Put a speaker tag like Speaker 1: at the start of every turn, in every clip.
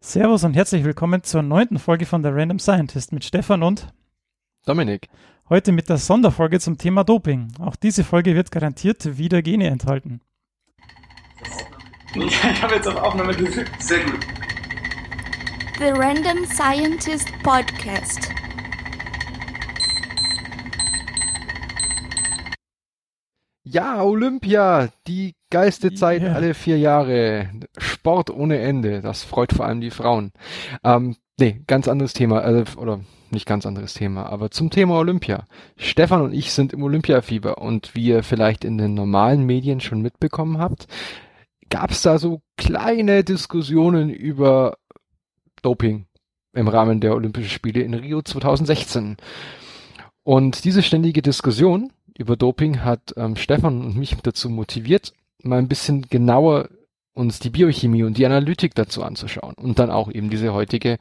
Speaker 1: Servus und herzlich willkommen zur neunten Folge von The Random Scientist mit Stefan und
Speaker 2: Dominik.
Speaker 1: Heute mit der Sonderfolge zum Thema Doping. Auch diese Folge wird garantiert wieder Gene enthalten.
Speaker 3: Ich habe jetzt auf Aufnahme gedrückt. Sehr gut.
Speaker 4: The Random Scientist Podcast.
Speaker 2: Ja, Olympia, die geilste Zeit
Speaker 1: Ja.
Speaker 2: alle vier Jahre. Sport ohne Ende, das freut vor allem die Frauen. Ähm, nee, ganz anderes Thema, äh, oder nicht ganz anderes Thema, aber zum Thema Olympia. Stefan und ich sind im Olympiafieber und wie ihr vielleicht in den normalen Medien schon mitbekommen habt, gab es da so kleine Diskussionen über Doping im Rahmen der Olympischen Spiele in Rio 2016. Und diese ständige Diskussion über Doping hat ähm, Stefan und mich dazu motiviert, mal ein bisschen genauer uns die Biochemie und die Analytik dazu anzuschauen und dann auch eben diese heutige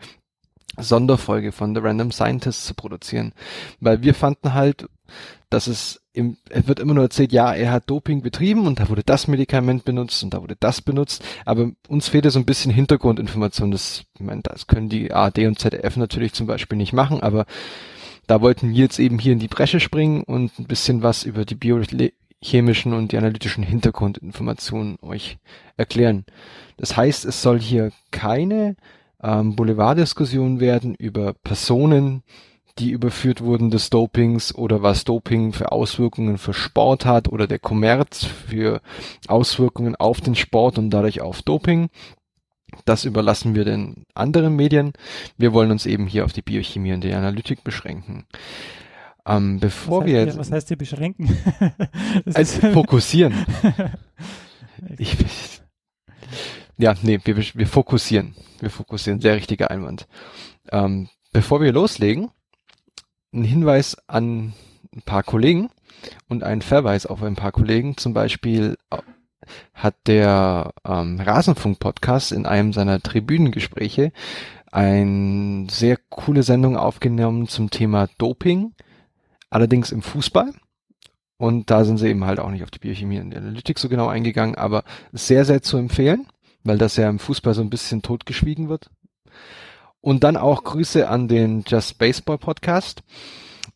Speaker 2: Sonderfolge von The Random Scientist zu produzieren. Weil wir fanden halt, dass es im, es wird immer nur erzählt, ja, er hat Doping betrieben und da wurde das Medikament benutzt und da wurde das benutzt, aber uns fehlt so ein bisschen Hintergrundinformation. Das, ich meine, das können die ARD und ZDF natürlich zum Beispiel nicht machen, aber da wollten wir jetzt eben hier in die Bresche springen und ein bisschen was über die biochemischen und die analytischen Hintergrundinformationen euch erklären. Das heißt, es soll hier keine ähm, Boulevarddiskussion werden über Personen, die überführt wurden des Dopings oder was Doping für Auswirkungen für Sport hat oder der Kommerz für Auswirkungen auf den Sport und dadurch auf Doping. Das überlassen wir den anderen Medien. Wir wollen uns eben hier auf die Biochemie und die Analytik beschränken. Ähm, bevor
Speaker 1: was,
Speaker 2: wir
Speaker 1: heißt
Speaker 2: jetzt
Speaker 1: hier, was heißt hier beschränken?
Speaker 2: Also
Speaker 1: ist-
Speaker 2: fokussieren. Ich, ja, nee, wir, wir fokussieren. Wir fokussieren. Sehr richtiger Einwand. Ähm, bevor wir loslegen, ein Hinweis an ein paar Kollegen und ein Verweis auf ein paar Kollegen. Zum Beispiel hat der ähm, Rasenfunk-Podcast in einem seiner Tribünengespräche eine sehr coole Sendung aufgenommen zum Thema Doping, allerdings im Fußball. Und da sind sie eben halt auch nicht auf die Biochemie und die Analytik so genau eingegangen, aber sehr, sehr zu empfehlen, weil das ja im Fußball so ein bisschen totgeschwiegen wird. Und dann auch Grüße an den Just Baseball Podcast.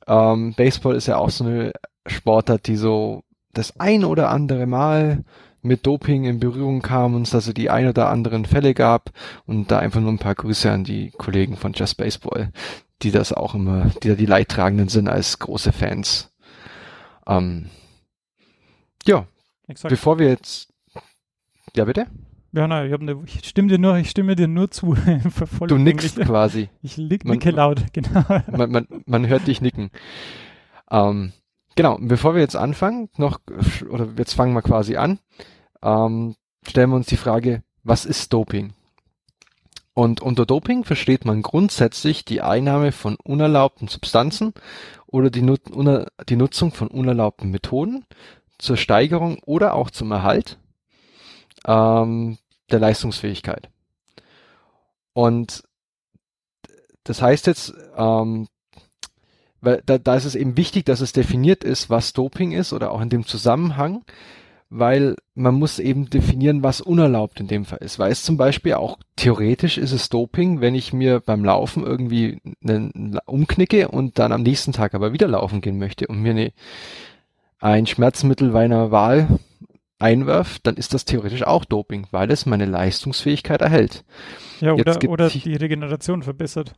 Speaker 2: Ähm, Baseball ist ja auch so eine Sportart, die so das ein oder andere Mal mit Doping in Berührung kam und es also die ein oder anderen Fälle gab und da einfach nur ein paar Grüße an die Kollegen von Just Baseball, die das auch immer, die da die Leidtragenden sind als große Fans. Ähm, ja,
Speaker 1: Exakt.
Speaker 2: bevor wir jetzt, ja bitte,
Speaker 1: Ja, nein, ich, ne, ich stimme dir nur, ich stimme dir nur zu.
Speaker 2: Du nickst quasi.
Speaker 1: Ich
Speaker 2: Man-
Speaker 1: nicke laut, genau.
Speaker 2: man, man, man hört dich nicken. Ähm, genau, bevor wir jetzt anfangen, noch, oder jetzt fangen wir quasi an, ähm, stellen wir uns die Frage, was ist Doping? Und unter Doping versteht man grundsätzlich die Einnahme von unerlaubten Substanzen oder die, Nut uner die Nutzung von unerlaubten Methoden zur Steigerung oder auch zum Erhalt ähm, der Leistungsfähigkeit. Und das heißt jetzt, ähm, weil da, da ist es eben wichtig, dass es definiert ist, was Doping ist oder auch in dem Zusammenhang, weil man muss eben definieren, was unerlaubt in dem Fall ist. Weil es zum Beispiel auch theoretisch ist es Doping, wenn ich mir beim Laufen irgendwie einen umknicke und dann am nächsten Tag aber wieder laufen gehen möchte und mir eine, ein Schmerzmittel meiner Wahl einwerft, dann ist das theoretisch auch Doping, weil es meine Leistungsfähigkeit erhält.
Speaker 1: Ja, oder, oder die Regeneration verbessert.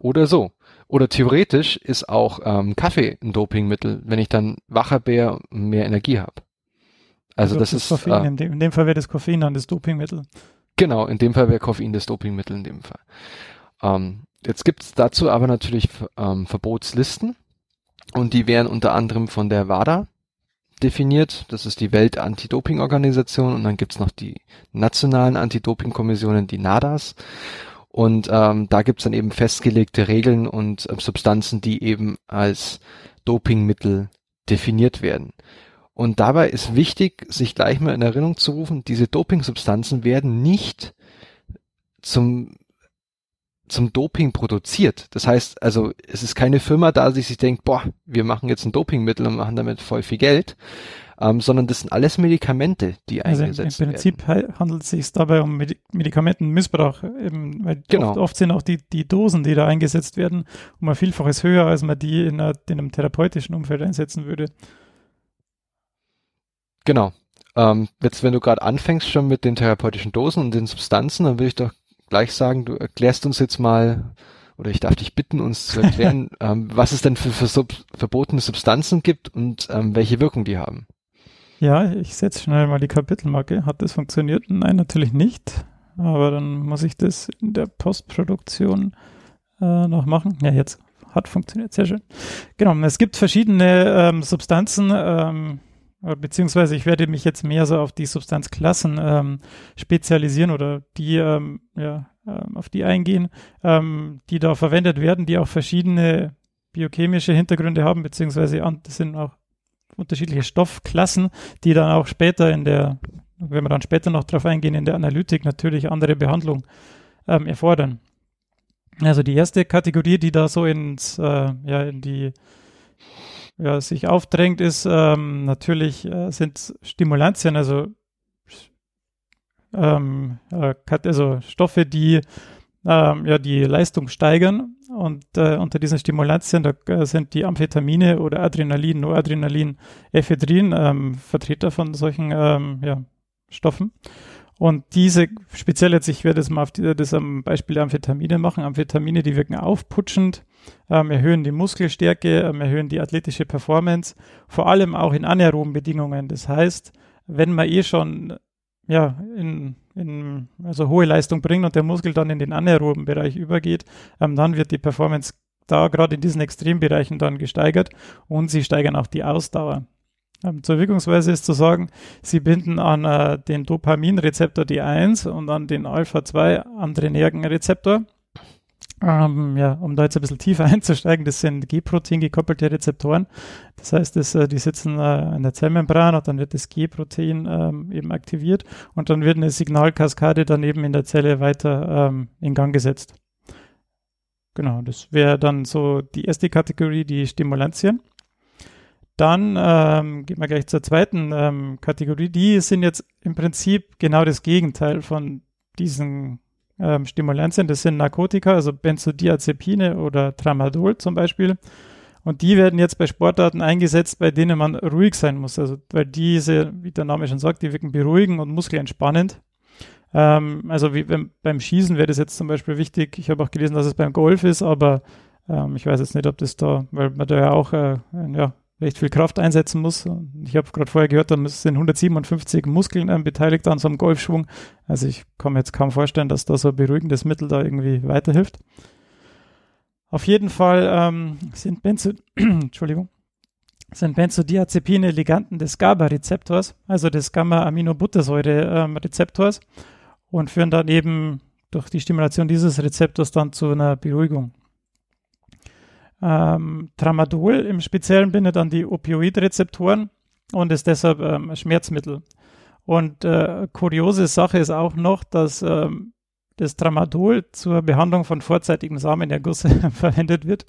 Speaker 2: Oder so. Oder theoretisch ist auch ähm, Kaffee ein Dopingmittel, wenn ich dann wacher wäre und mehr Energie habe. Also das ist
Speaker 1: Koffein.
Speaker 2: äh,
Speaker 1: in, dem, in dem Fall wäre das Koffein dann das Dopingmittel.
Speaker 2: genau, in dem Fall wäre Koffein das Dopingmittel in dem Fall. Ähm, jetzt gibt's dazu aber natürlich ähm, Verbotslisten und die wären unter anderem von der WADA definiert. Das ist die Welt-Anti-Doping-Organisation und dann gibt's noch die nationalen Anti-Doping-Kommissionen, die NADAs. Und ähm, da gibt's dann eben festgelegte Regeln und äh, Substanzen, die eben als Dopingmittel definiert werden. Und dabei ist wichtig, sich gleich mal in Erinnerung zu rufen, diese Dopingsubstanzen werden nicht zum zum Doping produziert. Das heißt, also es ist keine Firma da, die sich denkt, boah, wir machen jetzt ein Dopingmittel und machen damit voll viel Geld, ähm, sondern das sind alles Medikamente, die
Speaker 1: Also
Speaker 2: eingesetzt
Speaker 1: im Prinzip
Speaker 2: werden.
Speaker 1: handelt es sich dabei um Medi Medikamentenmissbrauch, eben, weil
Speaker 2: Genau.
Speaker 1: oft, oft sind auch die, die Dosen, die da eingesetzt werden, um ein Vielfaches höher, als man die in, einer, in einem therapeutischen Umfeld einsetzen würde.
Speaker 2: Genau. Ähm, jetzt, wenn du gerade anfängst schon mit den therapeutischen Dosen und den Substanzen, dann würde ich doch gleich sagen, du erklärst uns jetzt mal, oder ich darf dich bitten, uns zu erklären, ähm, was es denn für, für sub verbotene Substanzen gibt und ähm, welche Wirkung die haben.
Speaker 1: Ja, ich setze schnell mal die Kapitelmarke. Hat das funktioniert? Nein, natürlich nicht. Aber dann muss ich das in der Postproduktion äh, noch machen. Ja, jetzt hat funktioniert. Sehr schön. Genau, es gibt verschiedene ähm, Substanzen, ähm, äh, beziehungsweise ich werde mich jetzt mehr so auf die Substanzklassen ähm, spezialisieren oder die, ähm, ja, ähm, auf die eingehen, ähm, die da verwendet werden, die auch verschiedene biochemische Hintergründe haben, beziehungsweise sind auch unterschiedliche Stoffklassen, die dann auch später in der, wenn wir dann später noch drauf eingehen, in der Analytik natürlich andere Behandlung ähm, erfordern. Also die erste Kategorie, die da so ins, äh, ja, in die, ja, sich aufdrängt, ist ähm, natürlich äh, sind Stimulantien, also ähm, äh, also Stoffe, die ähm, ja die Leistung steigern und äh, unter diesen Stimulantien da äh, sind die Amphetamine oder Adrenalin, Noradrenalin, Ephedrin ähm, Vertreter von solchen ähm, ja, Stoffen. Und diese, speziell jetzt, ich werde das mal auf die, das am Beispiel der Amphetamine machen. Amphetamine, die wirken aufputschend, ähm, erhöhen die Muskelstärke, ähm, erhöhen die athletische Performance, vor allem auch in anaeroben Bedingungen. Das heißt, wenn man eh schon ja, in, in also hohe Leistung bringt und der Muskel dann in den anaeroben Bereich übergeht, ähm, dann wird die Performance da gerade in diesen Extrembereichen dann gesteigert und sie steigern auch die Ausdauer. Ähm, zur Wirkungsweise ist zu sagen, sie binden an äh, den Dopaminrezeptor D1 und an den Alpha-2 Adrenergenrezeptor. Ähm, ja, um da jetzt ein bisschen tiefer einzusteigen, das sind G-Protein gekoppelte Rezeptoren. Das heißt, das, äh, die sitzen äh, an der Zellmembran und dann wird das G-Protein ähm, eben aktiviert und dann wird eine Signalkaskade daneben in der Zelle weiter ähm, in Gang gesetzt. Genau, das wäre dann so die erste Kategorie, die Stimulantien. Dann ähm, gehen wir gleich zur zweiten ähm, Kategorie. Die sind jetzt im Prinzip genau das Gegenteil von diesen ähm, Stimulantien. Das sind Narkotika, also Benzodiazepine oder Tramadol zum Beispiel. Und die werden jetzt bei Sportarten eingesetzt, bei denen man ruhig sein muss. Also weil diese, wie der Name schon sagt, die wirken beruhigend und muskelentspannend. Ähm, also wie beim, beim Schießen wäre das jetzt zum Beispiel wichtig. Ich habe auch gelesen, dass es beim Golf ist, aber ähm, ich weiß jetzt nicht, ob das da, weil man da ja auch äh, ja, recht viel Kraft einsetzen muss. Ich habe gerade vorher gehört, da sind 157 Muskeln ähm, beteiligt an so einem Golfschwung. Also ich kann mir jetzt kaum vorstellen, dass da so ein beruhigendes Mittel da irgendwie weiterhilft. Auf jeden Fall ähm, sind Benzo Entschuldigung, sind Benzodiazepine Liganden des GABA-Rezeptors, also des Gamma-Aminobuttersäure-Rezeptors und führen dann eben durch die Stimulation dieses Rezeptors dann zu einer Beruhigung. Ähm, Tramadol im Speziellen bindet an die Opioidrezeptoren und ist deshalb ähm, Schmerzmittel. Und äh, kuriose Sache ist auch noch, dass ähm, das Tramadol zur Behandlung von vorzeitigem Samenerguss verwendet wird.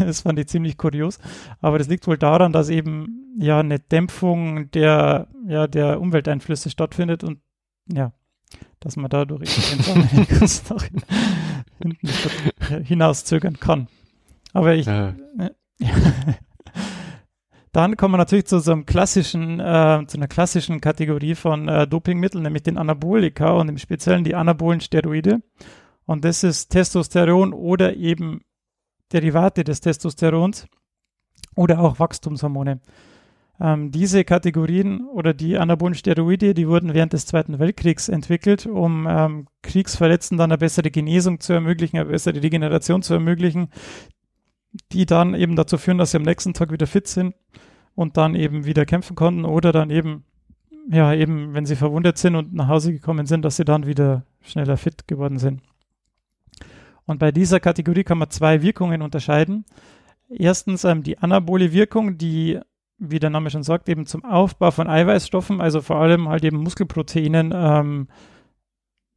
Speaker 1: Das fand ich ziemlich kurios. Aber das liegt wohl daran, dass eben ja eine Dämpfung der, ja, der Umwelteinflüsse stattfindet und ja, dass man dadurch den Samenerguss hinauszögern kann. Aber ich. Ne, Dann kommen wir natürlich zu so einem klassischen, äh, zu einer klassischen Kategorie von äh, Dopingmitteln, nämlich den Anabolika und im Speziellen die anabolen Steroide. Und das ist Testosteron oder eben Derivate des Testosterons oder auch Wachstumshormone. Ähm, diese Kategorien oder die anabolen Steroide, die wurden während des Zweiten Weltkriegs entwickelt, um ähm, Kriegsverletzten dann eine bessere Genesung zu ermöglichen, eine bessere Regeneration zu ermöglichen, die dann eben dazu führen, dass sie am nächsten Tag wieder fit sind und dann eben wieder kämpfen konnten oder dann eben, ja, eben, wenn sie verwundet sind und nach Hause gekommen sind, dass sie dann wieder schneller fit geworden sind. Und bei dieser Kategorie kann man zwei Wirkungen unterscheiden. Erstens ähm, die anabole Wirkung, die, wie der Name schon sagt, eben zum Aufbau von Eiweißstoffen, also vor allem halt eben Muskelproteinen, ähm,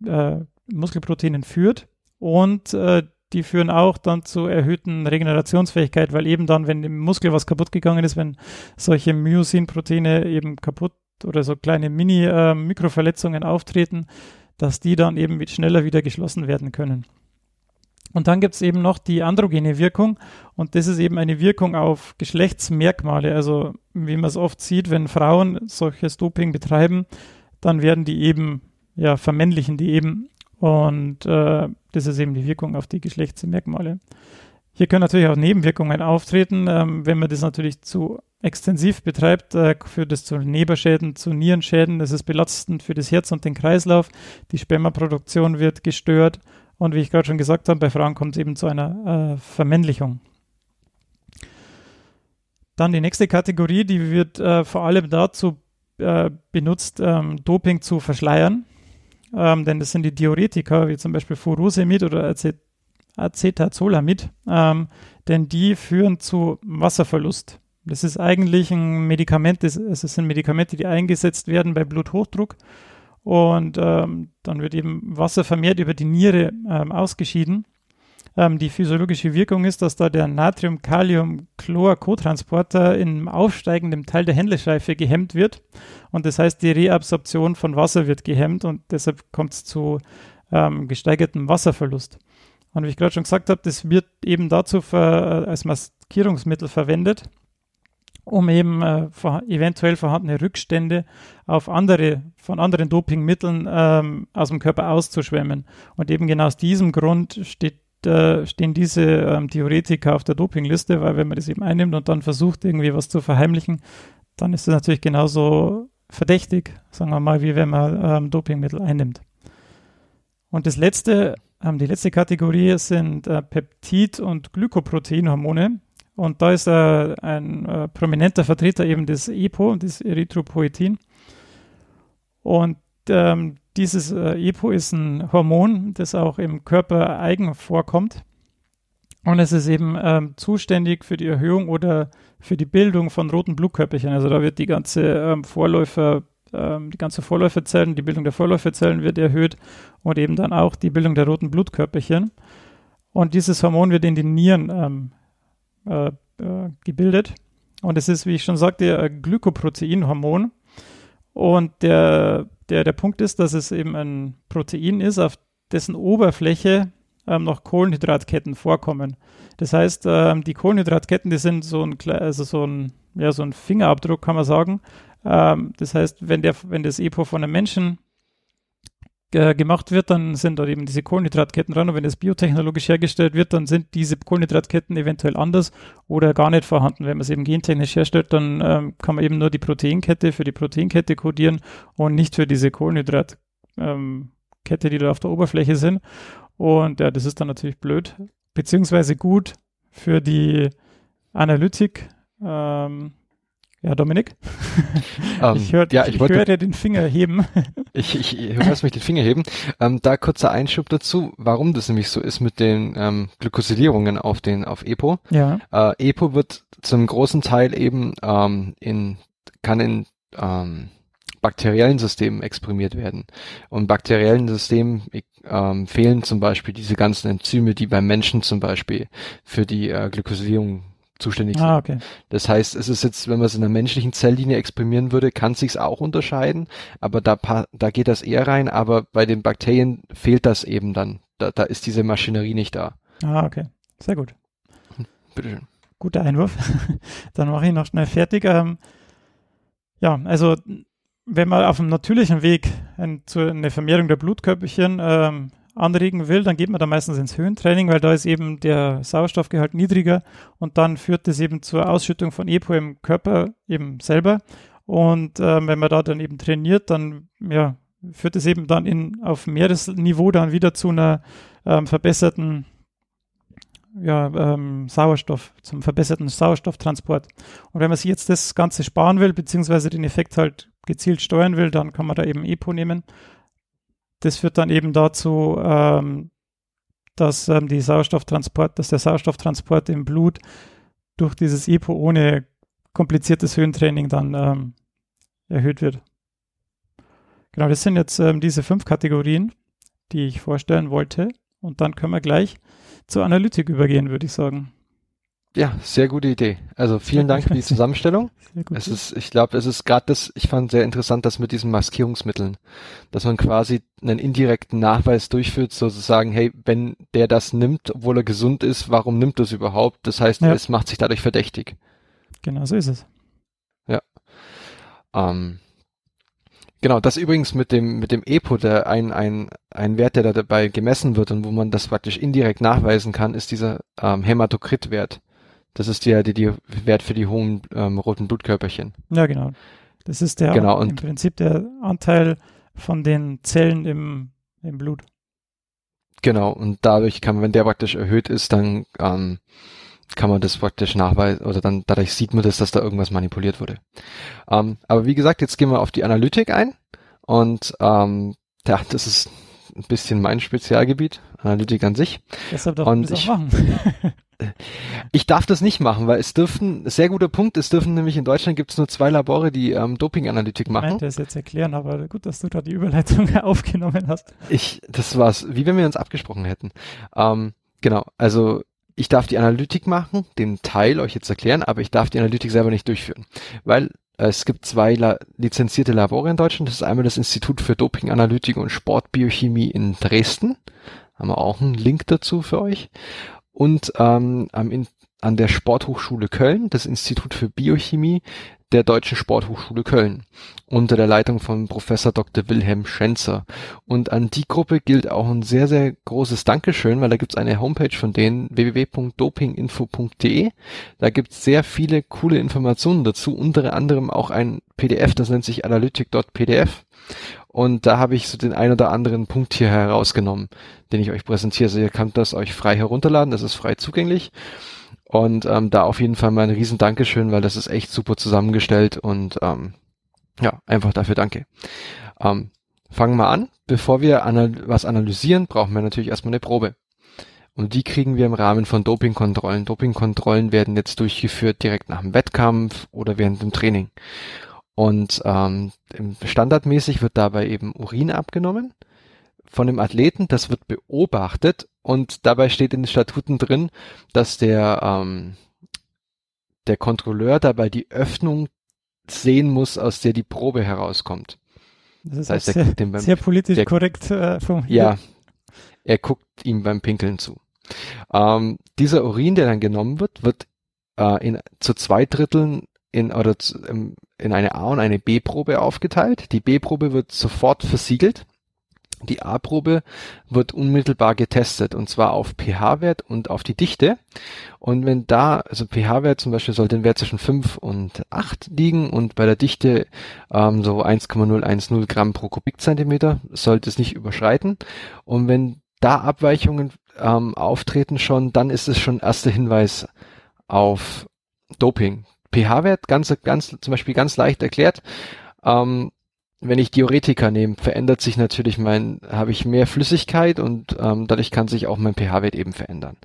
Speaker 1: äh, Muskelproteinen führt. Und äh, die führen auch dann zu erhöhten Regenerationsfähigkeit, weil eben dann, wenn im Muskel was kaputt gegangen ist, wenn solche Myosin-Proteine eben kaputt oder so kleine Mini-Mikroverletzungen äh, auftreten, dass die dann eben schneller wieder geschlossen werden können. Und dann gibt es eben noch die androgene Wirkung und das ist eben eine Wirkung auf Geschlechtsmerkmale. Also wie man es oft sieht, wenn Frauen solches Doping betreiben, dann werden die eben, ja, vermännlichen die eben und äh, das ist eben die Wirkung auf die Geschlechtsmerkmale. Hier können natürlich auch Nebenwirkungen auftreten, ähm, wenn man das natürlich zu extensiv betreibt, äh, führt es zu Nebenschäden, zu Nierenschäden. Das ist belastend für das Herz und den Kreislauf. Die Spermaproduktion wird gestört und wie ich gerade schon gesagt habe, bei Frauen kommt es eben zu einer äh, Vermännlichung. Dann die nächste Kategorie, die wird äh, vor allem dazu äh, benutzt, ähm, Doping zu verschleiern. Ähm, denn das sind die Diuretika, wie zum Beispiel Furosemid oder Acet Acetazolamid, ähm, denn die führen zu Wasserverlust. Das ist eigentlich ein Medikament, das, also es sind Medikamente, die eingesetzt werden bei Bluthochdruck und ähm, dann wird eben Wasser vermehrt über die Niere ähm, ausgeschieden. Ähm, die physiologische Wirkung ist, dass da der Natrium-Kalium-Chlor-Cotransporter im aufsteigenden Teil der Händlerschleife gehemmt wird. Und das heißt, die Reabsorption von Wasser wird gehemmt und deshalb kommt es zu ähm, gesteigertem Wasserverlust. Und wie ich gerade schon gesagt habe, das wird eben dazu für, äh, als Maskierungsmittel verwendet um eben äh, eventuell vorhandene Rückstände auf andere, von anderen Dopingmitteln ähm, aus dem Körper auszuschwemmen. Und eben genau aus diesem Grund steht, äh, stehen diese ähm, Diuretika auf der Dopingliste, weil wenn man das eben einnimmt und dann versucht, irgendwie was zu verheimlichen, dann ist das natürlich genauso verdächtig, sagen wir mal, wie wenn man ähm, Dopingmittel einnimmt. Und das letzte, ähm, die letzte Kategorie sind äh, Peptid- und Glykoproteinhormone. Und da ist äh, ein äh, prominenter Vertreter eben des EPO, des Erythropoetin. Und ähm, dieses äh, EPO ist ein Hormon, das auch im Körper eigen vorkommt. Und es ist eben ähm, zuständig für die Erhöhung oder für die Bildung von roten Blutkörperchen. Also da wird die ganze ähm, Vorläufer, ähm, die ganze Vorläuferzellen, die Bildung der Vorläuferzellen wird erhöht und eben dann auch die Bildung der roten Blutkörperchen. Und dieses Hormon wird in den Nieren ähm, äh, äh, gebildet. Und es ist, wie ich schon sagte, ein Glykoproteinhormon. Und der, der, der Punkt ist, dass es eben ein Protein ist, auf dessen Oberfläche ähm, noch Kohlenhydratketten vorkommen. Das heißt, ähm, die Kohlenhydratketten, die sind so ein, also so ein, ja, so ein Fingerabdruck, kann man sagen. Ähm, das heißt, wenn, der, wenn das EPO von einem Menschen äh, gemacht wird, dann sind dort eben diese Kohlenhydratketten dran und wenn das biotechnologisch hergestellt wird, dann sind diese Kohlenhydratketten eventuell anders oder gar nicht vorhanden. Wenn man es eben gentechnisch herstellt, dann ähm, kann man eben nur die Proteinkette für die Proteinkette kodieren und nicht für diese Kohlenhydratkette, ähm, die da auf der Oberfläche sind. Und ja, das ist dann natürlich blöd, beziehungsweise gut für die Analytik. Ähm, ja, Dominik?
Speaker 2: Ähm,
Speaker 1: ich, hör, ja, ich, ich wollte, dir den Finger heben.
Speaker 2: ich, ich, ich hörst mich den Finger heben. Ähm, da kurzer Einschub dazu, warum das nämlich so ist mit den ähm, Glykosilierungen auf den auf EPO.
Speaker 1: Ja.
Speaker 2: Äh, EPO wird zum großen Teil eben ähm, in kann in ähm, bakteriellen Systemen exprimiert werden. Und bakteriellen Systemen ähm, fehlen zum Beispiel diese ganzen Enzyme, die beim Menschen zum Beispiel für die äh, Glykosylierung zuständig
Speaker 1: sind. Ah, okay.
Speaker 2: Das heißt, es ist jetzt, wenn man es in einer menschlichen Zelllinie exprimieren würde, kann es sich auch unterscheiden, aber da, da geht das eher rein, aber bei den Bakterien fehlt das eben dann. Da, da ist diese Maschinerie nicht da.
Speaker 1: Ah, okay. Sehr gut.
Speaker 2: Bitteschön.
Speaker 1: Guter Einwurf. dann mache ich noch schnell fertig. Ähm, ja, also wenn man auf dem natürlichen Weg ein, zu, eine Vermehrung der Blutkörperchen ähm, anregen will, dann geht man da meistens ins Höhentraining, weil da ist eben der Sauerstoffgehalt niedriger und dann führt das eben zur Ausschüttung von EPO im Körper eben selber. Und äh, wenn man da dann eben trainiert, dann ja, führt es eben dann in, auf Meeresniveau dann wieder zu einer ähm, verbesserten ja, ähm, Sauerstoff, zum verbesserten Sauerstofftransport. Und wenn man sich jetzt das Ganze sparen will, beziehungsweise den Effekt halt gezielt steuern will, dann kann man da eben EPO nehmen das führt dann eben dazu, ähm, dass ähm, die Sauerstofftransport, dass der Sauerstofftransport im Blut durch dieses EPO ohne kompliziertes Höhentraining dann ähm, erhöht wird. Genau, das sind jetzt ähm, diese fünf Kategorien, die ich vorstellen wollte. Und dann können wir gleich zur Analytik übergehen, würde ich sagen.
Speaker 2: Ja, sehr gute Idee. Also vielen Dank für die Zusammenstellung. Es ist, ich glaube, es ist gerade das, ich fand sehr interessant, das mit diesen Maskierungsmitteln, dass man quasi einen indirekten Nachweis durchführt, sozusagen, hey, wenn der das nimmt, obwohl er gesund ist, warum nimmt er es überhaupt? Das heißt, ja. es macht sich dadurch verdächtig.
Speaker 1: Genau, so ist es.
Speaker 2: Ja. Ähm, Genau, das übrigens mit dem, mit dem EPO, der ein, ein, ein Wert, der da dabei gemessen wird und wo man das praktisch indirekt nachweisen kann, ist dieser ähm, Hämatokrit-Wert. Das ist der, der, der Wert für die hohen ähm, roten Blutkörperchen.
Speaker 1: Ja, genau. Das ist der
Speaker 2: genau,
Speaker 1: im Prinzip der Anteil von den Zellen im, im Blut.
Speaker 2: Genau, und dadurch kann man, wenn der praktisch erhöht ist, dann ähm, kann man das praktisch nachweisen oder dann dadurch sieht man das, dass da irgendwas manipuliert wurde. Ähm, aber wie gesagt, jetzt gehen wir auf die Analytik ein und ähm, ja, das ist ein bisschen mein Spezialgebiet, Analytik an sich.
Speaker 1: Deshalb darf
Speaker 2: und ich, machen. ich darf das nicht machen, weil es dürfen, sehr guter Punkt, es dürfen nämlich in Deutschland gibt es nur zwei Labore, die ähm, Doping-Analytik machen. Ich
Speaker 1: meinte es jetzt erklären, aber gut, dass du da die Überleitung aufgenommen hast.
Speaker 2: Ich, das war's, wie wenn wir uns abgesprochen hätten. Ähm, genau, also ich darf die Analytik machen, den Teil euch jetzt erklären, aber ich darf die Analytik selber nicht durchführen, weil äh, es gibt zwei La lizenzierte Labore in Deutschland. Das ist einmal das Institut für Dopinganalytik und Sportbiochemie in Dresden. Haben wir auch einen Link dazu für euch. Und ähm, am in an der Sporthochschule Köln, das Institut für Biochemie der Deutschen Sporthochschule Köln unter der Leitung von Professor Dr. Wilhelm Schenzer. Und an die Gruppe gilt auch ein sehr, sehr großes Dankeschön, weil da gibt's eine Homepage von denen, www.dopinginfo.de. Da gibt's sehr viele coole Informationen dazu, unter anderem auch ein PDF, das nennt sich analytic.pdf. Und da habe ich so den ein oder anderen Punkt hier herausgenommen, den ich euch präsentiere. Also ihr könnt das euch frei herunterladen, das ist frei zugänglich. Und ähm, da auf jeden Fall mal ein riesen Dankeschön, weil das ist echt super zusammengestellt und ähm, ja, einfach dafür danke. Ähm, fangen wir an. Bevor wir anal was analysieren, brauchen wir natürlich erstmal eine Probe. Und die kriegen wir im Rahmen von Dopingkontrollen. Dopingkontrollen werden jetzt durchgeführt direkt nach dem Wettkampf oder während dem Training. Und ähm, standardmäßig wird dabei eben Urin abgenommen von dem Athleten. Das wird beobachtet und dabei steht in den Statuten drin, dass der, ähm, der Kontrolleur dabei die Öffnung sehen muss, aus der die Probe herauskommt.
Speaker 1: Das ist das heißt, sehr, beim, sehr, politisch der, korrekt äh,
Speaker 2: formuliert. Ja, er guckt ihm beim Pinkeln zu. Ähm, dieser Urin, der dann genommen wird, wird äh, in, zu zwei Dritteln in, oder zu, in eine A- und eine B-Probe aufgeteilt. Die B-Probe wird sofort versiegelt die A-Probe wird unmittelbar getestet und zwar auf pH-Wert und auf die Dichte. Und wenn da, also pH-Wert zum Beispiel sollte ein Wert zwischen 5 und 8 liegen und bei der Dichte ähm, so 1,010 Gramm pro Kubikzentimeter sollte es nicht überschreiten. Und wenn da Abweichungen ähm, auftreten schon, dann ist es schon erster Hinweis auf Doping. pH-Wert, ganz, ganz, zum Beispiel ganz leicht erklärt, ähm, wenn ich Diuretika nehme, verändert sich natürlich mein, habe ich mehr Flüssigkeit und ähm, dadurch kann sich auch mein pH-Wert eben verändern.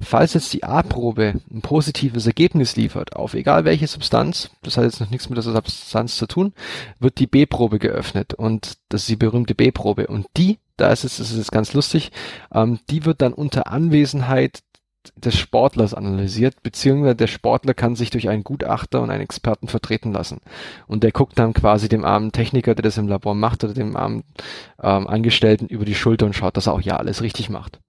Speaker 2: Falls jetzt die A-Probe ein positives Ergebnis liefert, auf egal welche Substanz, das hat jetzt noch nichts mit der Substanz zu tun, wird die B-Probe geöffnet und das ist die berühmte B-Probe und die, da ist es, das ist jetzt ganz lustig, ähm, die wird dann unter Anwesenheit des Sportlers analysiert, beziehungsweise der Sportler kann sich durch einen Gutachter und einen Experten vertreten lassen. Und der guckt dann quasi dem armen Techniker, der das im Labor macht, oder dem armen ähm, Angestellten über die Schulter und schaut, dass er auch ja alles richtig macht.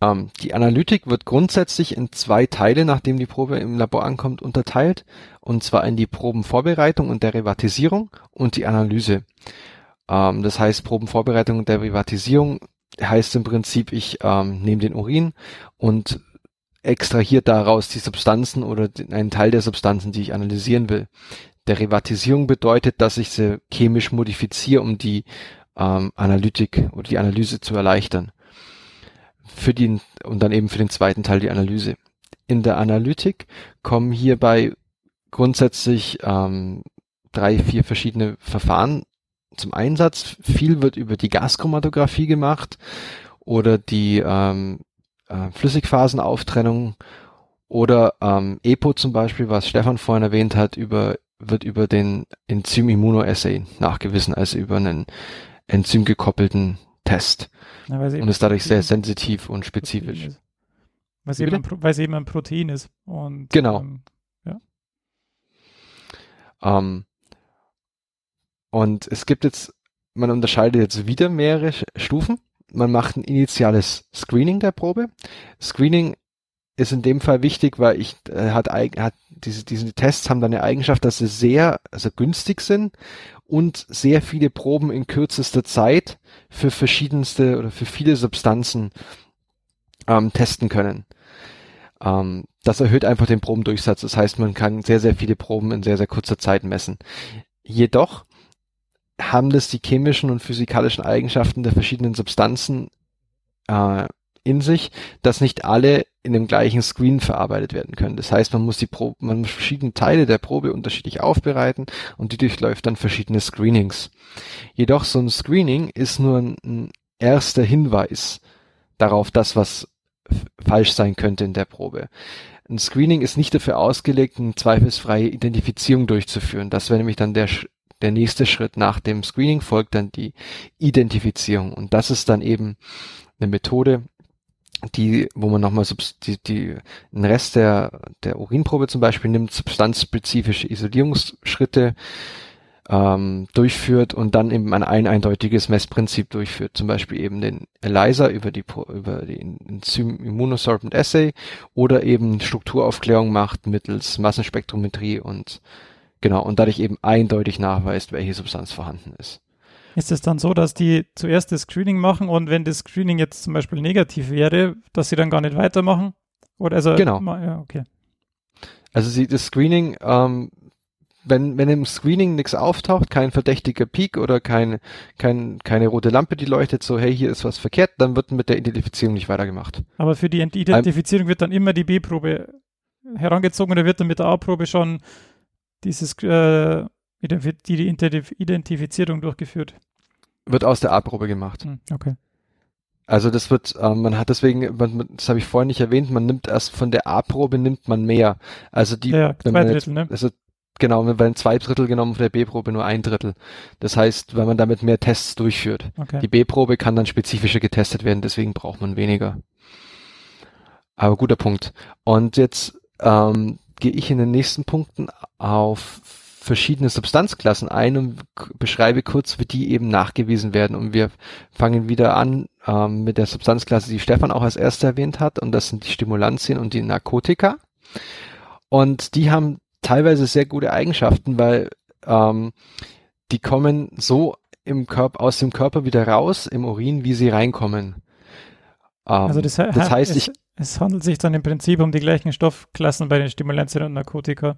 Speaker 2: Ähm, die Analytik wird grundsätzlich in zwei Teile, nachdem die Probe im Labor ankommt, unterteilt, und zwar in die Probenvorbereitung und Derivatisierung und die Analyse. Ähm, das heißt, Probenvorbereitung und Derivatisierung heißt im Prinzip, ich ähm, nehme den Urin und extrahiert daraus die Substanzen oder den, einen Teil der Substanzen, die ich analysieren will. Derivatisierung bedeutet, dass ich sie chemisch modifiziere, um die ähm, Analytik oder die Analyse zu erleichtern. Für den, und dann eben für den zweiten Teil die Analyse. In der Analytik kommen hierbei grundsätzlich ähm, drei, vier verschiedene Verfahren zum Einsatz. Viel wird über die Gaschromatographie gemacht oder die ähm, äh, Flüssigphasenaustrennung oder ähm, EPO zum Beispiel, was Stefan vorhin erwähnt hat, über, wird über den Enzym-Immunoassay nachgewiesen, also über einen enzymgekoppelten Test
Speaker 1: Ja, sie
Speaker 2: und ist dadurch sehr sensitiv und spezifisch.
Speaker 1: Weil es eben, weil es eben ein Protein ist. Und,
Speaker 2: Genau.
Speaker 1: Ähm,
Speaker 2: Ähm, und es gibt jetzt, man unterscheidet jetzt wieder mehrere Stufen. Man macht ein initiales Screening der Probe. Screening ist in dem Fall wichtig, weil ich äh, hat, hat diese, diese Tests haben dann eine Eigenschaft, dass sie sehr also günstig sind und sehr viele Proben in kürzester Zeit für verschiedenste oder für viele Substanzen ähm, testen können. Ähm, das erhöht einfach den Probendurchsatz. Das heißt, man kann sehr, sehr viele Proben in sehr, sehr kurzer Zeit messen. Jedoch haben das die chemischen und physikalischen Eigenschaften der verschiedenen Substanzen äh, in sich, dass nicht alle in dem gleichen Screen verarbeitet werden können. Das heißt, man muss die Probe, man muss verschiedene Teile der Probe unterschiedlich aufbereiten und die durchläuft dann verschiedene Screenings. Jedoch so ein Screening ist nur ein, ein erster Hinweis darauf, dass was falsch sein könnte in der Probe. Ein Screening ist nicht dafür ausgelegt, eine zweifelsfreie Identifizierung durchzuführen. Das wäre nämlich dann der, der nächste Schritt nach dem Screening folgt dann die Identifizierung. Und das ist dann eben eine Methode, die, wo man nochmal die, die, den Rest der, der Urinprobe zum Beispiel nimmt, substanzspezifische Isolierungsschritte ähm, durchführt und dann eben ein, ein eindeutiges Messprinzip durchführt, zum Beispiel eben den ELISA über die über den Enzym Immunosorbent Assay oder eben Strukturaufklärung macht mittels Massenspektrometrie und genau und dadurch eben eindeutig nachweist, welche Substanz vorhanden ist.
Speaker 1: Ist es dann so, dass die zuerst das Screening machen und wenn das Screening jetzt zum Beispiel negativ wäre, dass sie dann gar nicht weitermachen? Oder also
Speaker 2: Genau.
Speaker 1: Ja, okay.
Speaker 2: Also sie, das Screening, ähm, wenn, wenn im Screening nichts auftaucht, kein verdächtiger Peak oder kein, kein, keine rote Lampe, die leuchtet, so, hey, hier ist was verkehrt, dann wird mit der Identifizierung nicht weitergemacht.
Speaker 1: Aber für die Ent- Identifizierung wird dann immer die B-Probe herangezogen oder wird dann mit der A-Probe schon dieses äh, die Identif Identifizierung durchgeführt?
Speaker 2: Wird aus der A-Probe gemacht.
Speaker 1: Hm, okay.
Speaker 2: Also das wird, ähm, man hat deswegen, man, das habe ich vorhin nicht erwähnt, man nimmt erst von der A-Probe nimmt man mehr. Also die,
Speaker 1: ja,
Speaker 2: wenn man jetzt,
Speaker 1: Drittel, ne?
Speaker 2: also genau, wenn man zwei Drittel genommen von der B-Probe nur ein Drittel. Das heißt, wenn man damit mehr Tests durchführt.
Speaker 1: Okay.
Speaker 2: Die B-Probe kann dann spezifischer getestet werden, deswegen braucht man weniger. Aber guter Punkt. Und jetzt ähm, gehe ich in den nächsten Punkten auf verschiedene Substanzklassen ein und beschreibe kurz, wie die eben nachgewiesen werden. Und wir fangen wieder an ähm, mit der Substanzklasse, die Stefan auch als erster erwähnt hat, und das sind die Stimulantien und die Narkotika. Und die haben teilweise sehr gute Eigenschaften, weil ähm, die kommen so im Körper, aus dem Körper wieder raus, im Urin, wie sie reinkommen. Ähm,
Speaker 1: Also das,
Speaker 2: das heißt, ich,
Speaker 1: es handelt sich dann im Prinzip um die gleichen Stoffklassen bei den Stimulantien und Narkotika.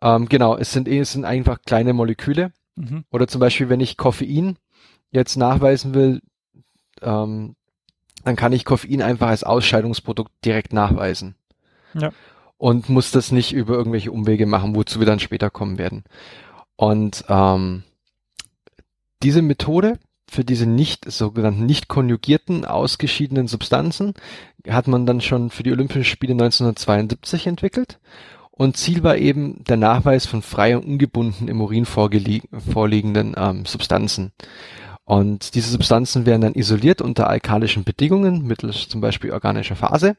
Speaker 2: ähm, genau, es sind, eh- es sind einfach kleine Moleküle.
Speaker 1: Mhm.
Speaker 2: Oder zum Beispiel, wenn ich Koffein jetzt nachweisen will, ähm, dann kann ich Koffein einfach als Ausscheidungsprodukt direkt nachweisen.
Speaker 1: Ja.
Speaker 2: Und muss das nicht über irgendwelche Umwege machen, wozu wir dann später kommen werden. Und ähm, diese Methode für diese nicht sogenannten nicht konjugierten ausgeschiedenen Substanzen hat man dann schon für die Olympischen Spiele 1972 entwickelt. Und Ziel war eben der Nachweis von frei und ungebunden im Urin vorliegenden ähm, Substanzen. Und diese Substanzen werden dann isoliert unter alkalischen Bedingungen mittels zum Beispiel organischer Phase.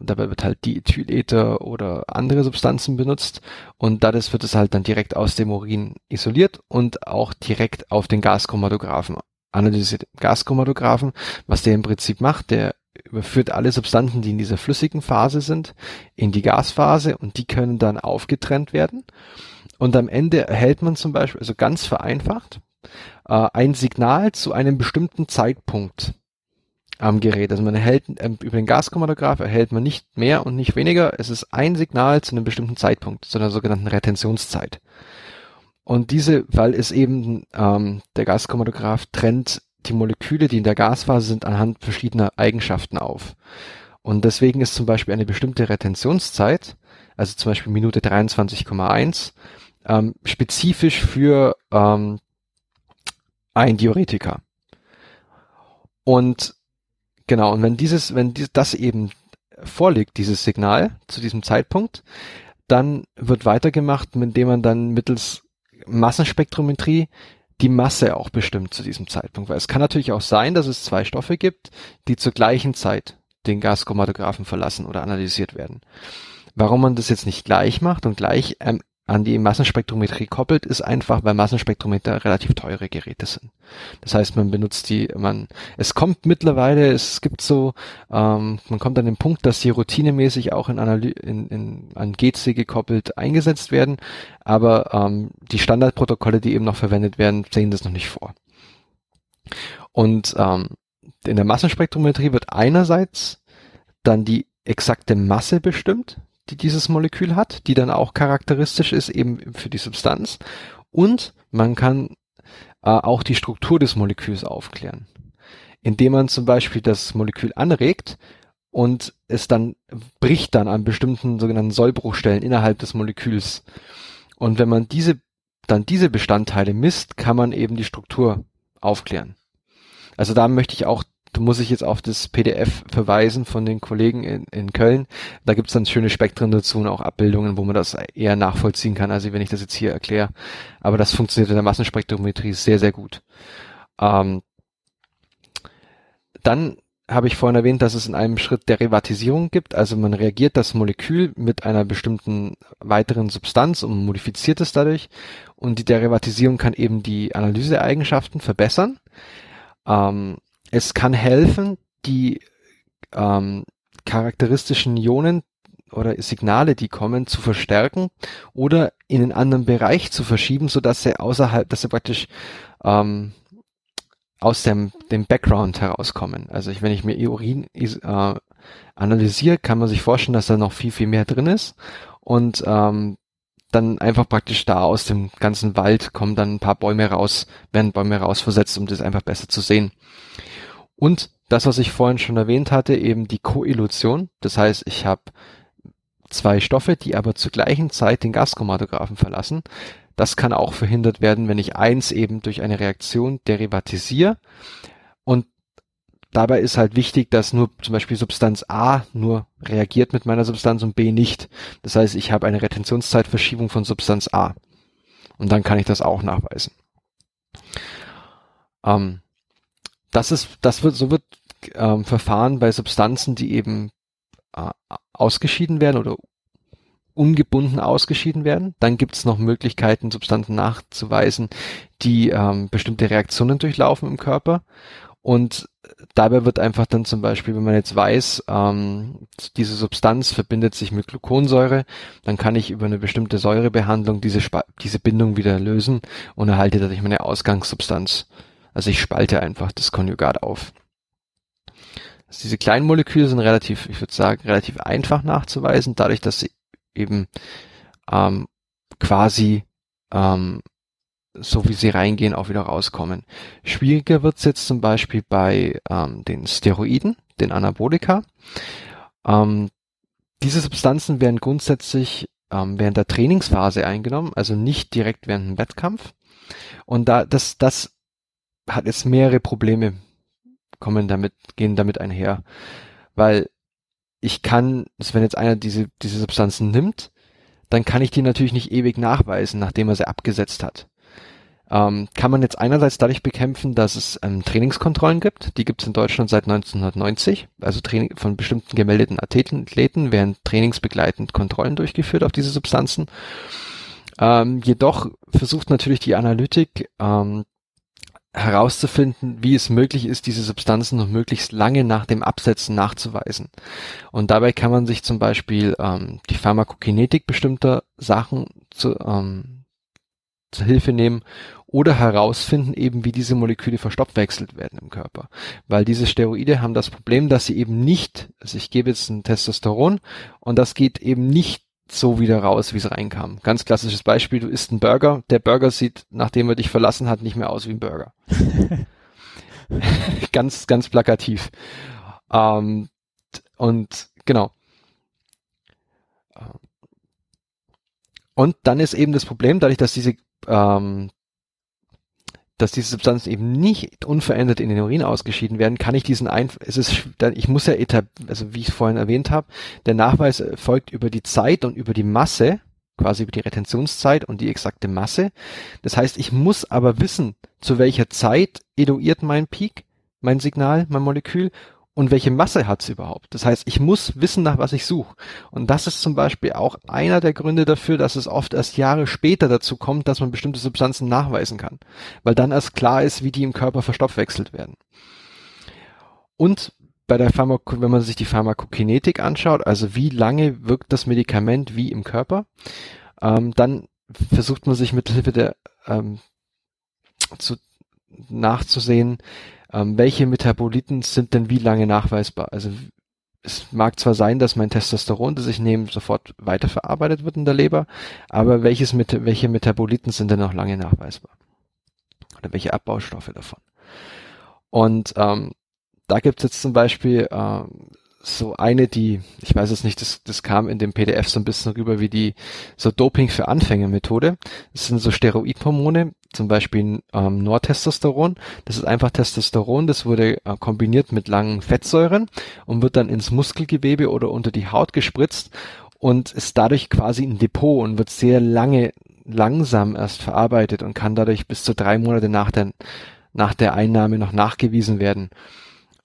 Speaker 2: Dabei wird halt Diethylether oder andere Substanzen benutzt und dadurch wird es halt dann direkt aus dem Urin isoliert und auch direkt auf den Gaschromatographen analysiert. Gaschromatographen, was der im Prinzip macht, der überführt alle Substanzen, die in dieser flüssigen Phase sind, in die Gasphase und die können dann aufgetrennt werden. Und am Ende erhält man zum Beispiel, also ganz vereinfacht, äh, ein Signal zu einem bestimmten Zeitpunkt am Gerät. Also man erhält ähm, über den Gaschromatograph erhält man nicht mehr und nicht weniger. Es ist ein Signal zu einem bestimmten Zeitpunkt, zu einer sogenannten Retentionszeit. Und diese, weil es eben ähm, der Gaschromatograph trennt die Moleküle, die in der Gasphase sind, anhand verschiedener Eigenschaften auf. Und deswegen ist zum Beispiel eine bestimmte Retentionszeit, also zum Beispiel Minute 23,1, ähm, spezifisch für ähm, ein Diuretika. Und genau, und wenn dieses, wenn dies, das eben vorliegt, dieses Signal zu diesem Zeitpunkt, dann wird weitergemacht, indem man dann mittels Massenspektrometrie die Masse auch bestimmt zu diesem Zeitpunkt. Weil es kann natürlich auch sein, dass es zwei Stoffe gibt, die zur gleichen Zeit den Gaschromatographen verlassen oder analysiert werden. Warum man das jetzt nicht gleich macht und gleich ähm, an die Massenspektrometrie koppelt, ist einfach, weil Massenspektrometer relativ teure Geräte sind. Das heißt, man benutzt die, man, es kommt mittlerweile, es gibt so, ähm, man kommt an den Punkt, dass die routinemäßig auch in, Analy in, in an GC gekoppelt eingesetzt werden, aber ähm, die Standardprotokolle, die eben noch verwendet werden, sehen das noch nicht vor. Und ähm, in der Massenspektrometrie wird einerseits dann die exakte Masse bestimmt, die dieses Molekül hat, die dann auch charakteristisch ist eben für die Substanz. Und man kann äh, auch die Struktur des Moleküls aufklären, indem man zum Beispiel das Molekül anregt und es dann bricht dann an bestimmten sogenannten Sollbruchstellen innerhalb des Moleküls. Und wenn man diese dann diese Bestandteile misst, kann man eben die Struktur aufklären. Also da möchte ich auch da muss ich jetzt auf das PDF verweisen von den Kollegen in, in Köln. Da gibt's dann schöne Spektren dazu und auch Abbildungen, wo man das eher nachvollziehen kann, als wenn ich das jetzt hier erkläre. Aber das funktioniert in der Massenspektrometrie sehr, sehr gut. Ähm, dann habe ich vorhin erwähnt, dass es in einem Schritt Derivatisierung gibt. Also man reagiert das Molekül mit einer bestimmten weiteren Substanz und modifiziert es dadurch. Und die Derivatisierung kann eben die Analyseeigenschaften verbessern. Ähm, es kann helfen, die ähm, charakteristischen Ionen oder Signale, die kommen, zu verstärken oder in einen anderen Bereich zu verschieben, so dass sie außerhalb, dass sie praktisch ähm, aus dem, dem Background herauskommen. Also ich, wenn ich mir Urin äh, analysiere, kann man sich vorstellen, dass da noch viel, viel mehr drin ist. Und ähm, dann einfach praktisch da aus dem ganzen Wald kommen dann ein paar Bäume raus, werden Bäume rausversetzt, um das einfach besser zu sehen. Und das, was ich vorhin schon erwähnt hatte, eben die Koillusion. Das heißt, ich habe zwei Stoffe, die aber zur gleichen Zeit den Gaschromatographen verlassen. Das kann auch verhindert werden, wenn ich eins eben durch eine Reaktion derivatisiere. Und dabei ist halt wichtig, dass nur zum Beispiel Substanz A nur reagiert mit meiner Substanz und B nicht. Das heißt, ich habe eine Retentionszeitverschiebung von Substanz A. Und dann kann ich das auch nachweisen. Ähm, das ist, das wird, so wird ähm, Verfahren bei Substanzen, die eben äh, ausgeschieden werden oder ungebunden ausgeschieden werden. Dann gibt es noch Möglichkeiten, Substanzen nachzuweisen, die ähm, bestimmte Reaktionen durchlaufen im Körper. Und dabei wird einfach dann zum Beispiel, wenn man jetzt weiß, ähm, diese Substanz verbindet sich mit Gluconsäure, dann kann ich über eine bestimmte Säurebehandlung diese, Sp diese Bindung wieder lösen und erhalte dadurch meine Ausgangssubstanz. Also ich spalte einfach das Konjugat auf. Also diese kleinen Moleküle sind relativ, ich würde sagen, relativ einfach nachzuweisen, dadurch, dass sie eben ähm, quasi ähm, so wie sie reingehen, auch wieder rauskommen. Schwieriger wird es jetzt zum Beispiel bei ähm, den Steroiden, den Anabolika. Ähm, diese Substanzen werden grundsätzlich ähm, während der Trainingsphase eingenommen, also nicht direkt während dem Wettkampf. Und da das, das hat jetzt mehrere Probleme kommen damit, gehen damit einher. Weil ich kann, wenn jetzt einer diese, diese Substanzen nimmt, dann kann ich die natürlich nicht ewig nachweisen, nachdem er sie abgesetzt hat. Ähm, kann man jetzt einerseits dadurch bekämpfen, dass es ähm, Trainingskontrollen gibt. Die gibt es in Deutschland seit 1990. Also Training von bestimmten gemeldeten Athleten, werden trainingsbegleitend Kontrollen durchgeführt auf diese Substanzen. Ähm, jedoch versucht natürlich die Analytik ähm, herauszufinden, wie es möglich ist, diese Substanzen noch möglichst lange nach dem Absetzen nachzuweisen. Und dabei kann man sich zum Beispiel ähm, die Pharmakokinetik bestimmter Sachen zu, ähm, zur Hilfe nehmen oder herausfinden eben, wie diese Moleküle verstoffwechselt werden im Körper. Weil diese Steroide haben das Problem, dass sie eben nicht, also ich gebe jetzt ein Testosteron und das geht eben nicht so wieder raus, wie es reinkam. Ganz klassisches Beispiel, du isst einen Burger, der Burger sieht, nachdem er dich verlassen hat, nicht mehr aus wie ein Burger. ganz, ganz plakativ. Ähm, und genau. Und dann ist eben das Problem, dadurch, dass diese ähm, dass diese Substanzen eben nicht unverändert in den Urin ausgeschieden werden, kann ich diesen ein, es ist, ich muss ja also wie ich vorhin erwähnt habe, der Nachweis folgt über die Zeit und über die Masse quasi über die Retentionszeit und die exakte Masse. Das heißt, ich muss aber wissen, zu welcher Zeit eluiert mein Peak, mein Signal, mein Molekül und welche Masse hat es überhaupt. Das heißt, ich muss wissen, nach was ich suche. Und das ist zum Beispiel auch einer der Gründe dafür, dass es oft erst Jahre später dazu kommt, dass man bestimmte Substanzen nachweisen kann, weil dann erst klar ist, wie die im Körper verstoffwechselt werden. Und bei der Pharmako wenn man sich die Pharmakokinetik anschaut, also wie lange wirkt das Medikament wie im Körper, ähm, dann versucht man sich mit Hilfe der ähm, zu, nachzusehen, ähm, welche Metaboliten sind denn wie lange nachweisbar. Also es mag zwar sein, dass mein Testosteron, das ich nehme, sofort weiterverarbeitet wird in der Leber, aber welches welche Metaboliten sind denn noch lange nachweisbar? Oder welche Abbaustoffe davon? Und ähm, da gibt es jetzt zum Beispiel äh, so eine, die, ich weiß es nicht, das, das kam in dem PDF so ein bisschen rüber wie die so Doping für Anfänger Methode. Das sind so Steroidhormone, zum Beispiel ähm, Nortestosteron. Das ist einfach Testosteron, das wurde äh, kombiniert mit langen Fettsäuren und wird dann ins Muskelgewebe oder unter die Haut gespritzt und ist dadurch quasi ein Depot und wird sehr lange, langsam erst verarbeitet und kann dadurch bis zu drei Monate nach der, nach der Einnahme noch nachgewiesen werden.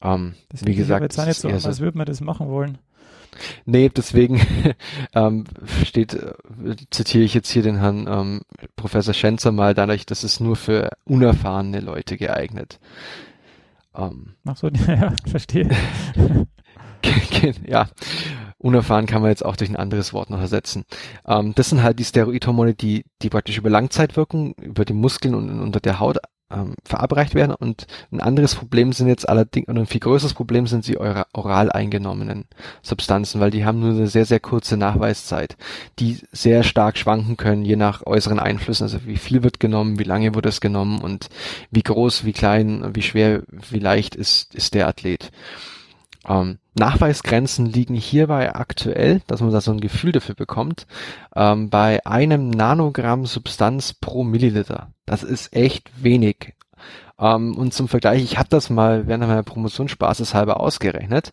Speaker 2: Ähm, wie gesagt, das ist eher so-
Speaker 1: als würde man das machen wollen.
Speaker 2: Nee, deswegen ähm, steht, äh, zitiere ich jetzt hier den Herrn ähm, Professor Schenzer mal dadurch, das ist nur für unerfahrene Leute geeignet. Ähm,
Speaker 1: Ach so, ja, verstehe.
Speaker 2: ja, unerfahren kann man jetzt auch durch ein anderes Wort noch ersetzen. Ähm, das sind halt die Steroidhormone, die, die praktisch über Langzeit wirken, über die Muskeln und unter der Haut ähm, verabreicht werden. Und ein anderes Problem sind jetzt allerdings, oder ein viel größeres Problem sind die ora- oral eingenommenen Substanzen, weil die haben nur eine sehr, sehr kurze Nachweiszeit, die sehr stark schwanken können, je nach äußeren Einflüssen. Also wie viel wird genommen, wie lange wurde es genommen und wie groß, wie klein, wie schwer, wie leicht ist, ist der Athlet. Ähm, Nachweisgrenzen liegen hierbei aktuell, dass man da so ein Gefühl dafür bekommt, ähm, bei einem Nanogramm Substanz pro Milliliter. Das ist echt wenig. Ähm, und zum Vergleich, ich habe das mal während meiner Promotion spaßeshalber ausgerechnet.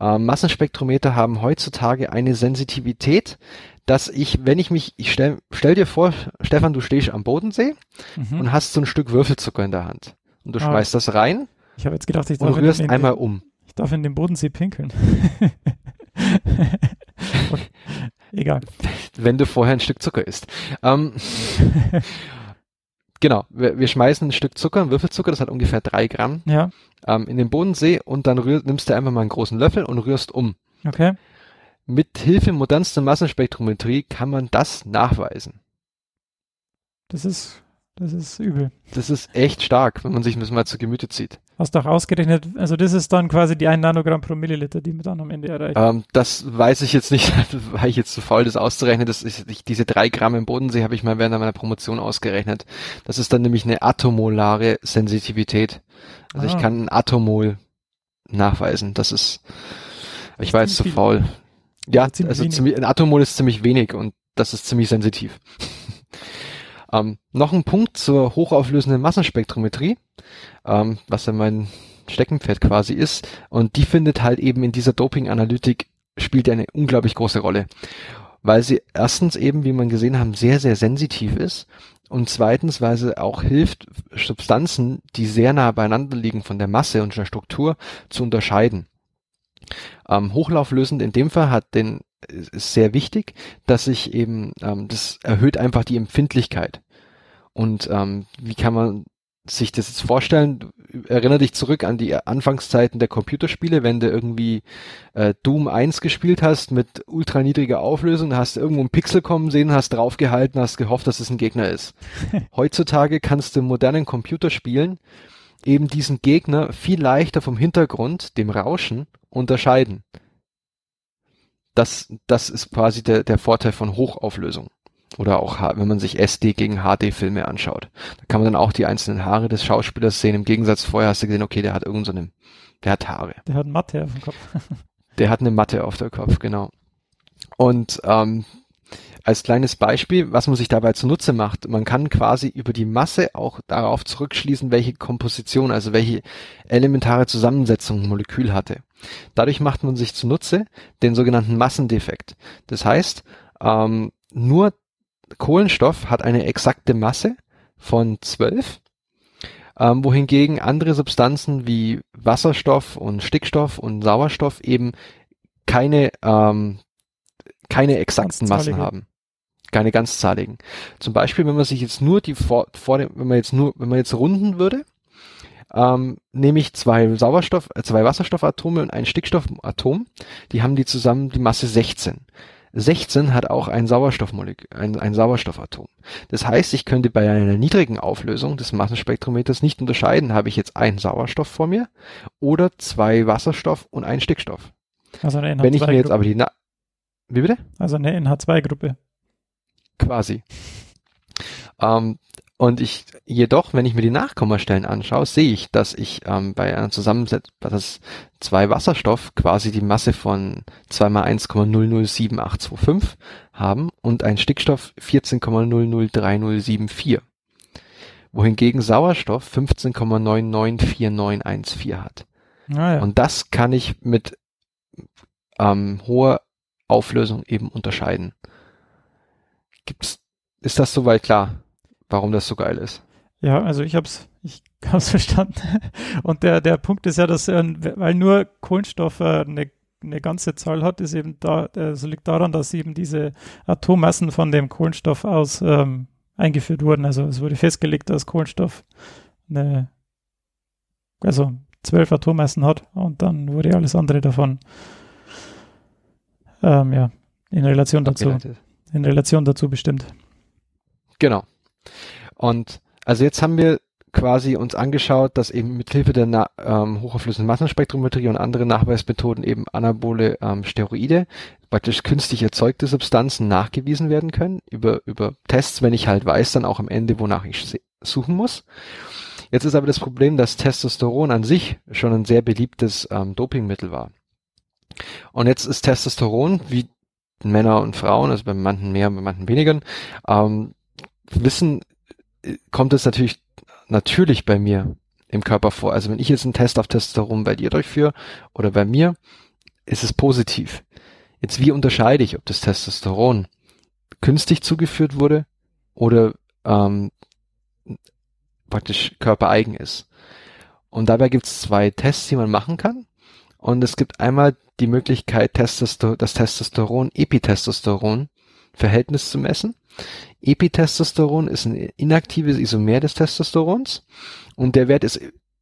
Speaker 2: Ähm, Massenspektrometer haben heutzutage eine Sensitivität, dass ich, wenn ich mich, ich stell, stell dir vor, Stefan, du stehst am Bodensee
Speaker 1: Mhm.
Speaker 2: und hast so ein Stück Würfelzucker in der Hand. Und du
Speaker 1: Ah.
Speaker 2: schmeißt das rein
Speaker 1: Ich habe jetzt gedacht, ich
Speaker 2: und rührst
Speaker 1: in,
Speaker 2: einmal um.
Speaker 1: Ich darf in den Bodensee pinkeln. okay. Egal.
Speaker 2: wenn du vorher ein Stück Zucker isst. Ähm, genau, wir, wir schmeißen ein Stück Zucker, ein Würfelzucker, das hat ungefähr drei Gramm,
Speaker 1: Ja,
Speaker 2: ähm, in den Bodensee und dann rühr, nimmst du einfach mal einen großen Löffel und rührst um.
Speaker 1: okay.
Speaker 2: Mit Hilfe modernster Massenspektrometrie kann man das nachweisen.
Speaker 1: Das ist, das ist übel.
Speaker 2: Das ist echt stark, wenn man sich das mal zu Gemüte zieht.
Speaker 1: Hast du auch ausgerechnet, also das ist dann quasi die 1 Nanogramm pro Milliliter, die man dann am Ende erreicht.
Speaker 2: Ähm, das weiß ich jetzt nicht, war ich jetzt zu faul, das auszurechnen. Das ist, ich, diese drei Gramm im Bodensee habe ich mal während meiner Promotion ausgerechnet. Das ist dann nämlich eine atomolare Sensitivität. Also
Speaker 1: Ah.
Speaker 2: ich kann ein Atomol nachweisen. Das ist, ich war jetzt zu faul. Ja,
Speaker 1: Also ziemlich,
Speaker 2: ein Atomol ist ziemlich wenig und das ist ziemlich sensitiv. ähm, noch ein Punkt zur hochauflösenden Massenspektrometrie, ähm, was ja mein Steckenpferd quasi ist. Und die findet halt eben in dieser Doping-Analytik spielt eine unglaublich große Rolle. Weil sie erstens eben, wie man gesehen haben, sehr, sehr sensitiv ist. Und zweitens, weil sie auch hilft, Substanzen, die sehr nah beieinander liegen von der Masse und der Struktur, zu unterscheiden. Ähm, hochlauflösend in dem Fall hat den, ist sehr wichtig, dass sich eben, ähm, das erhöht einfach die Empfindlichkeit. Und ähm, wie kann man sich das jetzt vorstellen? Erinner dich zurück an die Anfangszeiten der Computerspiele, wenn du irgendwie äh, Doom 1 gespielt hast mit ultra niedriger Auflösung, hast irgendwo einen Pixel kommen sehen, hast draufgehalten, hast gehofft, dass es ein Gegner ist. Heutzutage kannst du in modernen Computerspielen eben diesen Gegner viel leichter vom Hintergrund, dem Rauschen, unterscheiden. Das, das ist quasi der, der Vorteil von Hochauflösung. Oder auch, wenn man sich SD gegen HD-Filme anschaut. Da kann man dann auch die einzelnen Haare des Schauspielers sehen. Im Gegensatz vorher hast du gesehen, okay, der hat irgend so eine, der hat Haare.
Speaker 1: Der hat Mathe auf dem Kopf.
Speaker 2: Der hat eine Matte auf der Kopf, genau. Und ähm, als kleines Beispiel, was man sich dabei zunutze macht, man kann quasi über die Masse auch darauf zurückschließen, welche Komposition, also welche elementare Zusammensetzung ein Molekül hatte. Dadurch macht man sich zunutze den sogenannten Massendefekt. Das heißt, ähm, nur Kohlenstoff hat eine exakte Masse von 12, ähm, wohingegen andere Substanzen wie Wasserstoff und Stickstoff und Sauerstoff eben keine, ähm, keine exakten Massen haben. Keine ganzzahligen. Zum Beispiel, wenn man sich jetzt nur die vor, vor dem, wenn man jetzt nur, wenn man jetzt runden würde, ähm, nehme ich zwei Sauerstoff, äh, zwei Wasserstoffatome und ein Stickstoffatom, die haben die zusammen die Masse 16. 16 hat auch ein Sauerstoffmolekül, ein, ein Sauerstoffatom. Das heißt, ich könnte bei einer niedrigen Auflösung des Massenspektrometers nicht unterscheiden, habe ich jetzt einen Sauerstoff vor mir oder zwei Wasserstoff und einen Stickstoff. Also eine NH2 Wenn ich mir jetzt aber die Na Wie bitte?
Speaker 1: Also eine NH2-Gruppe.
Speaker 2: Quasi. Ähm, und ich jedoch, wenn ich mir die Nachkommastellen anschaue, sehe ich, dass ich ähm, bei einer Zusammensetzung, dass zwei Wasserstoff quasi die Masse von 2 mal 1,007825 haben und ein Stickstoff 14,003074. Wohingegen Sauerstoff 15,994914 hat. Ah, ja. Und das kann ich mit ähm, hoher Auflösung eben unterscheiden. Gibt's, ist das soweit klar? Warum das so geil ist.
Speaker 1: Ja, also ich hab's, ich hab's verstanden. Und der, der Punkt ist ja, dass, äh, weil nur Kohlenstoff äh, eine, eine ganze Zahl hat, ist eben da, also liegt daran, dass eben diese Atommassen von dem Kohlenstoff aus ähm, eingeführt wurden. Also es wurde festgelegt, dass Kohlenstoff eine, also zwölf Atommassen hat und dann wurde alles andere davon ähm, ja, in Relation dazu, in Relation dazu bestimmt.
Speaker 2: Genau. Und also jetzt haben wir quasi uns angeschaut, dass eben mit Hilfe der ähm, hochauflösenden Massenspektrometrie und anderen Nachweismethoden eben anabole ähm, Steroide, praktisch künstlich erzeugte Substanzen nachgewiesen werden können über, über Tests, wenn ich halt weiß, dann auch am Ende, wonach ich suchen muss. Jetzt ist aber das Problem, dass Testosteron an sich schon ein sehr beliebtes ähm, Dopingmittel war. Und jetzt ist Testosteron, wie Männer und Frauen, also bei manchen mehr, bei manchen weniger, ähm, wissen, kommt es natürlich natürlich bei mir im Körper vor. Also wenn ich jetzt einen Test auf Testosteron bei dir durchführe oder bei mir, ist es positiv. Jetzt wie unterscheide ich, ob das Testosteron künstlich zugeführt wurde oder ähm, praktisch körpereigen ist. Und dabei gibt es zwei Tests, die man machen kann. Und es gibt einmal die Möglichkeit, Testoster das Testosteron, Epitestosteron Verhältnis zu messen. Epitestosteron ist ein inaktives Isomer des Testosterons und der Wert ist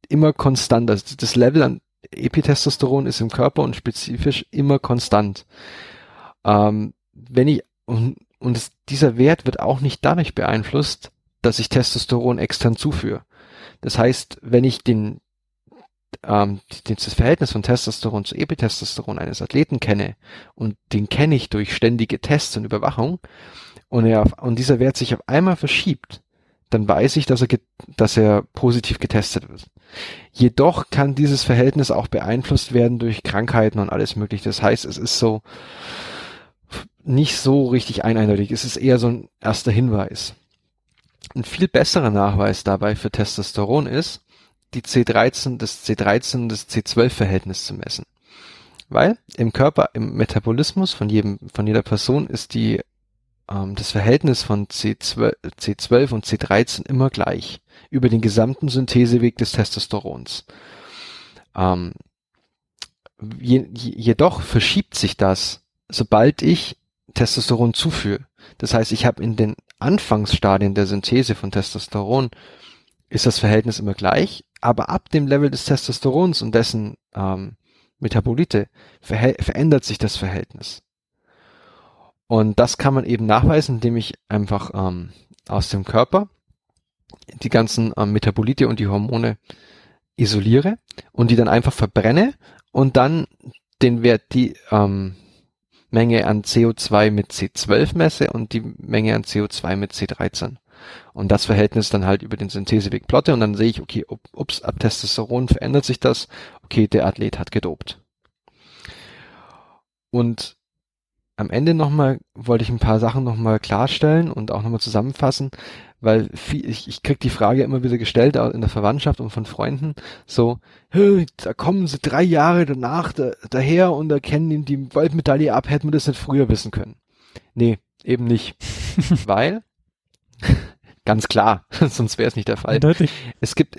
Speaker 2: immer konstant. Also das Level an Epitestosteron ist im Körper und spezifisch immer konstant. Ähm, wenn ich und, und es, dieser Wert wird auch nicht dadurch beeinflusst, dass ich Testosteron extern zuführe. Das heißt, wenn ich den ähm, das Verhältnis von Testosteron zu Epitestosteron eines Athleten kenne und den kenne ich durch ständige Tests und Überwachung und, er auf, und dieser Wert sich auf einmal verschiebt, dann weiß ich, dass er, dass er positiv getestet wird. Jedoch kann dieses Verhältnis auch beeinflusst werden durch Krankheiten und alles mögliche. Das heißt, es ist so nicht so richtig eindeutig. Es ist eher so ein erster Hinweis. Ein viel besserer Nachweis dabei für Testosteron ist, die C13, das C13 das C12-Verhältnis zu messen. Weil im Körper, im Metabolismus von jedem, von jeder Person ist die, ähm, das Verhältnis von C12, C12 und C13 immer gleich über den gesamten Syntheseweg des Testosterons. Ähm, je, jedoch verschiebt sich das, sobald ich Testosteron zuführe. Das heißt, ich habe in den Anfangsstadien der Synthese von Testosteron ist das Verhältnis immer gleich, aber ab dem Level des Testosterons und dessen ähm, Metabolite ver verändert sich das Verhältnis. Und das kann man eben nachweisen, indem ich einfach ähm, aus dem Körper die ganzen ähm, Metabolite und die Hormone isoliere und die dann einfach verbrenne und dann den Wert, die ähm, Menge an CO2 mit C12 messe und die Menge an CO2 mit C13 und das Verhältnis dann halt über den Syntheseweg plotte und dann sehe ich, okay, ups, ab Testosteron verändert sich das, okay, der Athlet hat gedopt. Und am Ende nochmal wollte ich ein paar Sachen nochmal klarstellen und auch nochmal zusammenfassen, weil viel, ich, ich krieg die Frage immer wieder gestellt in der Verwandtschaft und von Freunden, so, da kommen sie drei Jahre danach da, daher und erkennen ihm die Goldmedaille ab, hätten wir das nicht früher wissen können. Nee, eben nicht. Weil, ganz klar, sonst wäre es nicht der Fall.
Speaker 1: Eindeutig.
Speaker 2: Es gibt,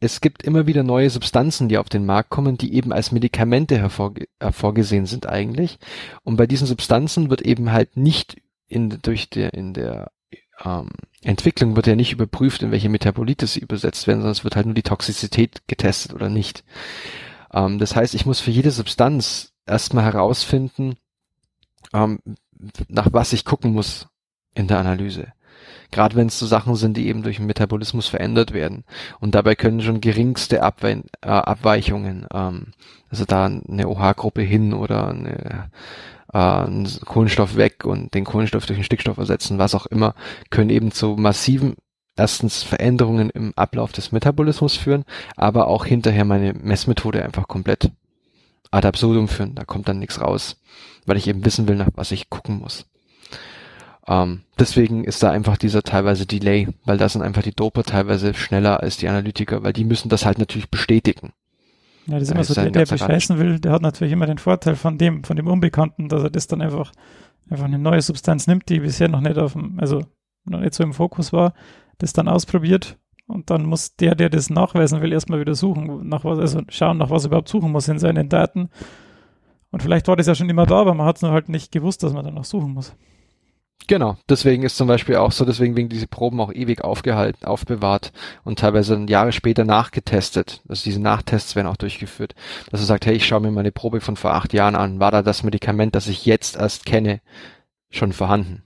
Speaker 2: es gibt immer wieder neue Substanzen, die auf den Markt kommen, die eben als Medikamente hervorge hervorgesehen sind eigentlich. Und bei diesen Substanzen wird eben halt nicht in, durch der, in der ähm, Entwicklung wird ja nicht überprüft, in welche Metabolitis sie übersetzt werden, sondern es wird halt nur die Toxizität getestet oder nicht. Ähm, das heißt, ich muss für jede Substanz erstmal herausfinden, ähm, nach was ich gucken muss in der Analyse. Gerade wenn es so Sachen sind, die eben durch den Metabolismus verändert werden. Und dabei können schon geringste Abwe äh, Abweichungen, ähm, also da eine OH-Gruppe hin oder eine, äh, einen Kohlenstoff weg und den Kohlenstoff durch den Stickstoff ersetzen, was auch immer, können eben zu massiven erstens Veränderungen im Ablauf des Metabolismus führen, aber auch hinterher meine Messmethode einfach komplett ad absurdum führen. Da kommt dann nichts raus, weil ich eben wissen will, nach was ich gucken muss. Ähm, deswegen ist da einfach dieser teilweise Delay, weil da sind einfach die Doper teilweise schneller als die Analytiker, weil die müssen das halt natürlich bestätigen.
Speaker 1: Ja, das ist immer so, der, der bescheißen will, der hat natürlich immer den Vorteil von dem, von dem Unbekannten, dass er das dann einfach, einfach eine neue Substanz nimmt, die bisher noch nicht auf dem, also noch nicht so im Fokus war, das dann ausprobiert und dann muss der, der das nachweisen will, erstmal wieder suchen, nach was, also schauen, nach was er überhaupt suchen muss in seinen Daten. Und vielleicht war das ja schon immer da, aber man hat es nur halt nicht gewusst, dass man danach suchen muss.
Speaker 2: Genau, deswegen ist zum Beispiel auch so, deswegen wegen diese Proben auch ewig aufgehalten, aufbewahrt und teilweise dann Jahre später nachgetestet. Also diese Nachtests werden auch durchgeführt. Dass er sagt, hey, ich schaue mir meine Probe von vor acht Jahren an. War da das Medikament, das ich jetzt erst kenne, schon vorhanden?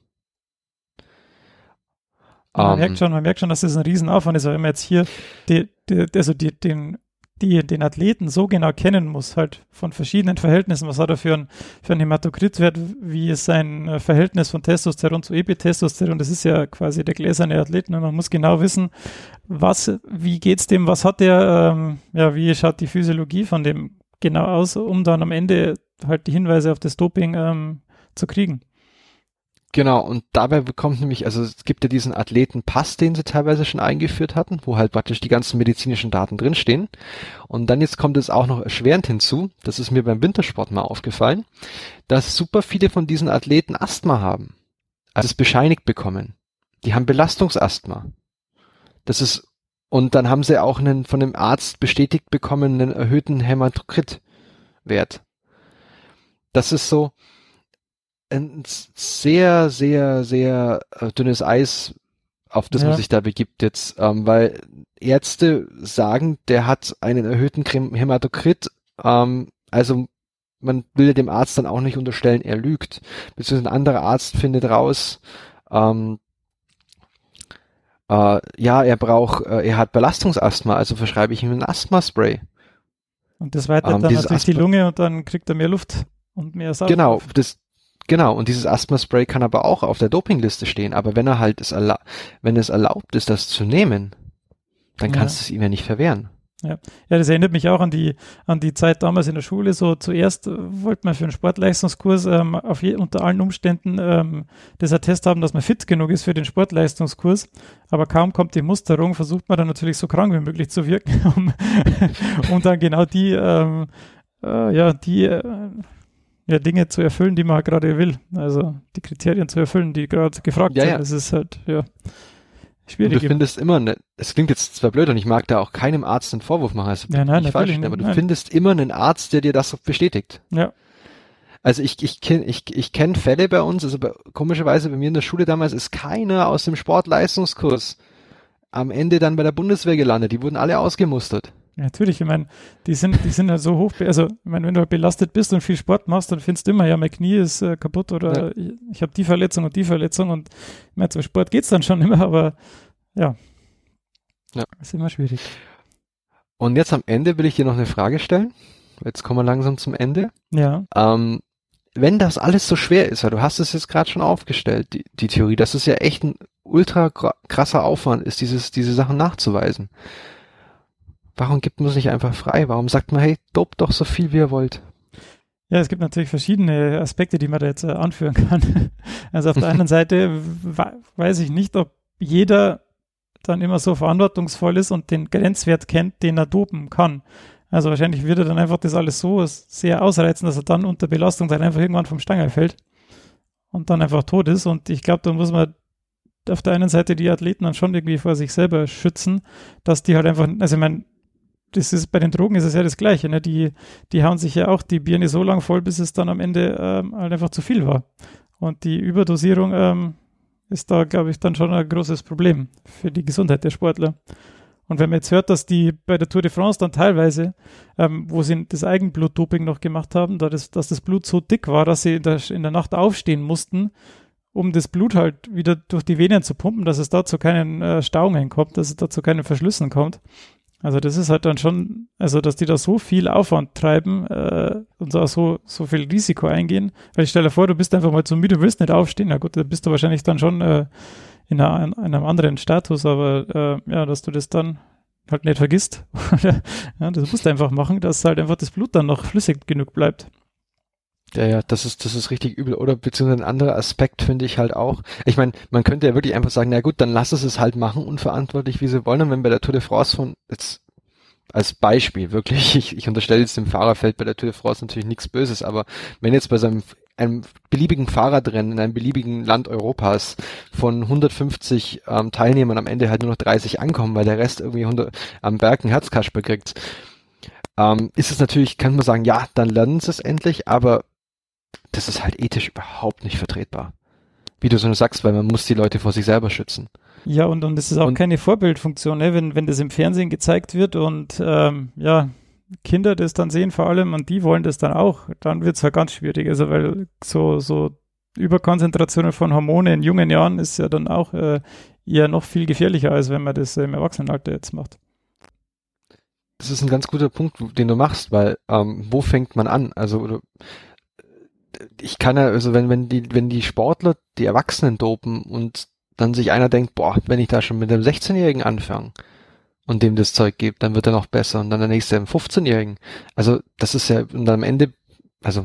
Speaker 1: Man
Speaker 2: Ähm,
Speaker 1: merkt schon, man merkt schon, dass das ein Riesenaufwand ist, aber wenn man jetzt hier die, die, also die, den, die, den Athleten so genau kennen muss, halt von verschiedenen Verhältnissen, was hat er für ein, für ein Hämatokritwert, wie ist sein äh, Verhältnis von Testosteron zu Epitestosteron, das ist ja quasi der gläserne Athleten und man muss genau wissen, was, wie geht's dem, was hat der, ähm, ja, wie schaut die Physiologie von dem genau aus, um dann am Ende halt die Hinweise auf das Doping ähm, zu kriegen.
Speaker 2: Genau, und dabei bekommt nämlich, also es gibt ja diesen Athletenpass, den sie teilweise schon eingeführt hatten, wo halt praktisch die ganzen medizinischen Daten drinstehen. Und dann jetzt kommt es auch noch erschwerend hinzu, das ist mir beim Wintersport mal aufgefallen, dass super viele von diesen Athleten Asthma haben. Also es bescheinigt bekommen. Die haben Belastungsasthma. Das ist, und dann haben sie auch einen von dem Arzt bestätigt bekommen, einen erhöhten Hämatokrit-Wert. Das ist so, ein sehr, sehr, sehr äh, dünnes Eis, auf das
Speaker 1: Ja.
Speaker 2: man sich da begibt jetzt, ähm, weil Ärzte sagen, der hat einen erhöhten Hämatokrit, ähm, also man will ja dem Arzt dann auch nicht unterstellen, er lügt, beziehungsweise ein anderer Arzt findet raus, ähm, äh, ja, er braucht, äh, er hat Belastungsasthma, also verschreibe ich ihm ein Asthma-Spray.
Speaker 1: Und das weitert
Speaker 2: Ähm,
Speaker 1: dann natürlich die
Speaker 2: Asthma-
Speaker 1: Lunge und dann kriegt er mehr Luft und mehr Sauerstoff.
Speaker 2: Genau, das, genau. Und dieses Asthma-Spray kann aber auch auf der Dopingliste stehen. Aber wenn er halt es erla wenn es erlaubt ist, das zu nehmen, dann
Speaker 1: Ja.
Speaker 2: kannst du es ihm ja nicht verwehren.
Speaker 1: Ja, das erinnert mich auch an die, an die Zeit damals in der Schule. So zuerst äh, wollte man für einen Sportleistungskurs ähm, auf je, unter allen Umständen ähm, das Attest haben, dass man fit genug ist für den Sportleistungskurs. Aber kaum kommt die Musterung, versucht man dann natürlich so krank wie möglich zu wirken, um, um dann genau die, ähm, äh, ja, die äh, ja, Dinge zu erfüllen, die man halt gerade will. Also die Kriterien zu erfüllen, die gerade gefragt
Speaker 2: Ja,
Speaker 1: sind.
Speaker 2: ja.
Speaker 1: Das ist halt, ja,
Speaker 2: Und
Speaker 1: schwierig.
Speaker 2: du findest immer, ne, es klingt jetzt zwar blöd und ich mag da auch keinem Arzt einen Vorwurf machen, also
Speaker 1: Ja, nein,
Speaker 2: nicht falsch, aber
Speaker 1: nicht,
Speaker 2: du
Speaker 1: nein.
Speaker 2: findest immer einen Arzt, der dir das bestätigt.
Speaker 1: ja,
Speaker 2: Also ich, ich kenne ich, ich kenn Fälle bei uns, also bei, komischerweise bei mir in der Schule damals ist keiner aus dem Sportleistungskurs am Ende dann bei der Bundeswehr gelandet. Die wurden alle ausgemustert.
Speaker 1: Ja, natürlich, ich meine, die sind, die sind ja so hoch, also ich meine, wenn du halt belastet bist und viel Sport machst, dann findest du immer, ja, mein Knie ist äh, kaputt oder ich, ich habe die Verletzung und die Verletzung und ich meine, zum Sport geht's dann schon immer, aber ja,
Speaker 2: Ja.
Speaker 1: ist immer schwierig.
Speaker 2: Und jetzt am Ende will ich dir noch eine Frage stellen. Jetzt kommen wir langsam zum Ende.
Speaker 1: Ja,
Speaker 2: Ähm, wenn das alles so schwer ist, weil du hast es jetzt gerade schon aufgestellt, die, die Theorie, dass es ja echt ein ultra krasser Aufwand ist, dieses, diese Sachen nachzuweisen. Warum gibt man es nicht einfach frei? Warum sagt man, hey, dopt doch so viel, wie ihr wollt?
Speaker 1: ja, es gibt natürlich verschiedene Aspekte, die man da jetzt äh, anführen kann. Also auf der einen Seite we- weiß ich nicht, ob jeder dann immer so verantwortungsvoll ist und den Grenzwert kennt, den er dopen kann. Also wahrscheinlich wird er dann einfach das alles so sehr ausreizen, dass er dann unter Belastung dann einfach irgendwann vom Stange fällt. und dann einfach tot ist. Und ich glaube, da muss man auf der einen Seite die Athleten dann schon irgendwie vor sich selber schützen, dass die halt einfach, also ich meine, das ist bei den Drogen ist es ja das Gleiche, ne? Die, die hauen sich ja auch die Birne so lang voll, bis es dann am Ende ähm, halt einfach zu viel war. Und die Überdosierung ähm, ist da, glaube ich, dann schon ein großes Problem für die Gesundheit der Sportler. Und wenn man jetzt hört, dass die bei der Tour de France dann teilweise, ähm, wo sie das Eigenblutdoping noch gemacht haben, da das, dass das Blut so dick war, dass sie in der, in der Nacht aufstehen mussten, um das Blut halt wieder durch die Venen zu pumpen, dass es da zu keinen äh, Stauungen kommt, dass es da zu keinen Verschlüssen kommt. Also das ist halt dann schon, also dass die da so viel Aufwand treiben äh, und da so, so viel Risiko eingehen. Weil ich stelle vor, du bist einfach mal zu müde, willst nicht aufstehen. Na gut, da bist du wahrscheinlich dann schon äh, in, einer, in, einem anderen Status, aber äh, ja, dass du das dann halt nicht vergisst. ja, das musst du einfach machen, dass halt einfach das Blut dann noch flüssig genug bleibt.
Speaker 2: Ja, ja, das ist, das ist richtig übel. Oder beziehungsweise ein anderer Aspekt finde ich halt auch. Ich meine, man könnte ja wirklich einfach sagen, na gut, dann lass es es halt machen, unverantwortlich, wie sie wollen. Und wenn bei der Tour de France von, jetzt als Beispiel wirklich, ich, ich unterstelle jetzt dem Fahrerfeld bei der Tour de France natürlich nichts Böses, aber wenn jetzt bei seinem einem beliebigen Fahrradrennen in einem beliebigen Land Europas von 150 ähm, Teilnehmern am Ende halt nur noch 30 ankommen, weil der Rest irgendwie 100 am Berg einen Herzkasper kriegt, ähm, ist es natürlich, kann man sagen, ja, dann lernen sie es endlich, aber das ist halt ethisch überhaupt nicht vertretbar. Wie du so sagst, weil man muss die Leute vor sich selber schützen.
Speaker 1: Ja, und, und es ist auch und, keine Vorbildfunktion, ne? wenn, wenn das im Fernsehen gezeigt wird und ähm, ja, Kinder das dann sehen vor allem und die wollen das dann auch, dann wird es halt ganz schwierig. Also weil so, so Überkonzentrationen von Hormonen in jungen Jahren ist ja dann auch äh, eher noch viel gefährlicher, als wenn man das im Erwachsenenalter jetzt macht.
Speaker 2: Das ist ein ganz guter Punkt, den du machst, weil ähm, wo fängt man an? Also ich kann ja, also wenn, wenn die, wenn die Sportler die Erwachsenen dopen und dann sich einer denkt, boah, wenn ich da schon mit einem 16-Jährigen anfange und dem das Zeug gebe, dann wird er noch besser und dann der nächste einem 15-Jährigen. Also das ist ja, und am Ende, also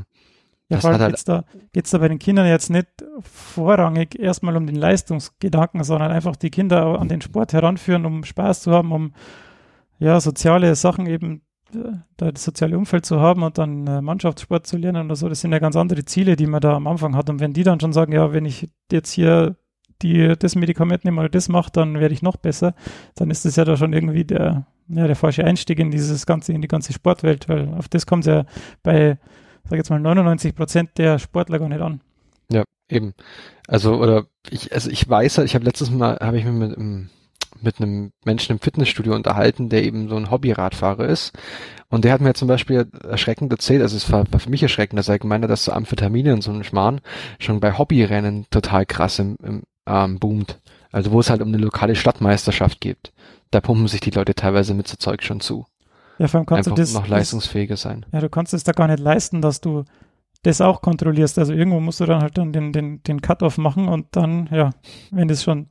Speaker 1: ja, das vor allem halt geht's da, geht's da bei den Kindern jetzt nicht vorrangig erstmal um den Leistungsgedanken, sondern einfach die Kinder an den Sport heranführen, um Spaß zu haben, um ja, soziale Sachen eben da das soziale Umfeld zu haben und dann äh, Mannschaftssport zu lernen oder so, das sind ja ganz andere Ziele, die man da am Anfang hat. Und wenn die dann schon sagen, ja, wenn ich jetzt hier die, das Medikament nehme oder das mache, dann werde ich noch besser, dann ist das ja da schon irgendwie der, ja, der falsche Einstieg in dieses ganze, in die ganze Sportwelt, weil auf das kommt es ja bei, sag jetzt mal, 99 Prozent der Sportler gar nicht an.
Speaker 2: Ja, eben. Also, oder ich, also ich weiß halt, ich habe letztes Mal, habe ich mir mit, mit einem Menschen im Fitnessstudio unterhalten, der eben so ein Hobbyradfahrer ist. Und der hat mir zum Beispiel erschreckend erzählt, also es war, war für mich erschreckend, dass er gemeint hat, dass so Amphetamine und so ein Schmarrn schon bei Hobbyrennen total krass im, im ähm, boomt. Also wo es halt um eine lokale Stadtmeisterschaft geht. Da pumpen sich die Leute teilweise mit so Zeug schon zu.
Speaker 1: Ja, vor allem kannst Einfach
Speaker 2: du
Speaker 1: das
Speaker 2: noch leistungsfähiger sein.
Speaker 1: Ja, du kannst es da gar nicht leisten, dass du das auch kontrollierst. Also irgendwo musst du dann halt dann den, den, den Cut-Off machen und dann, ja, wenn das schon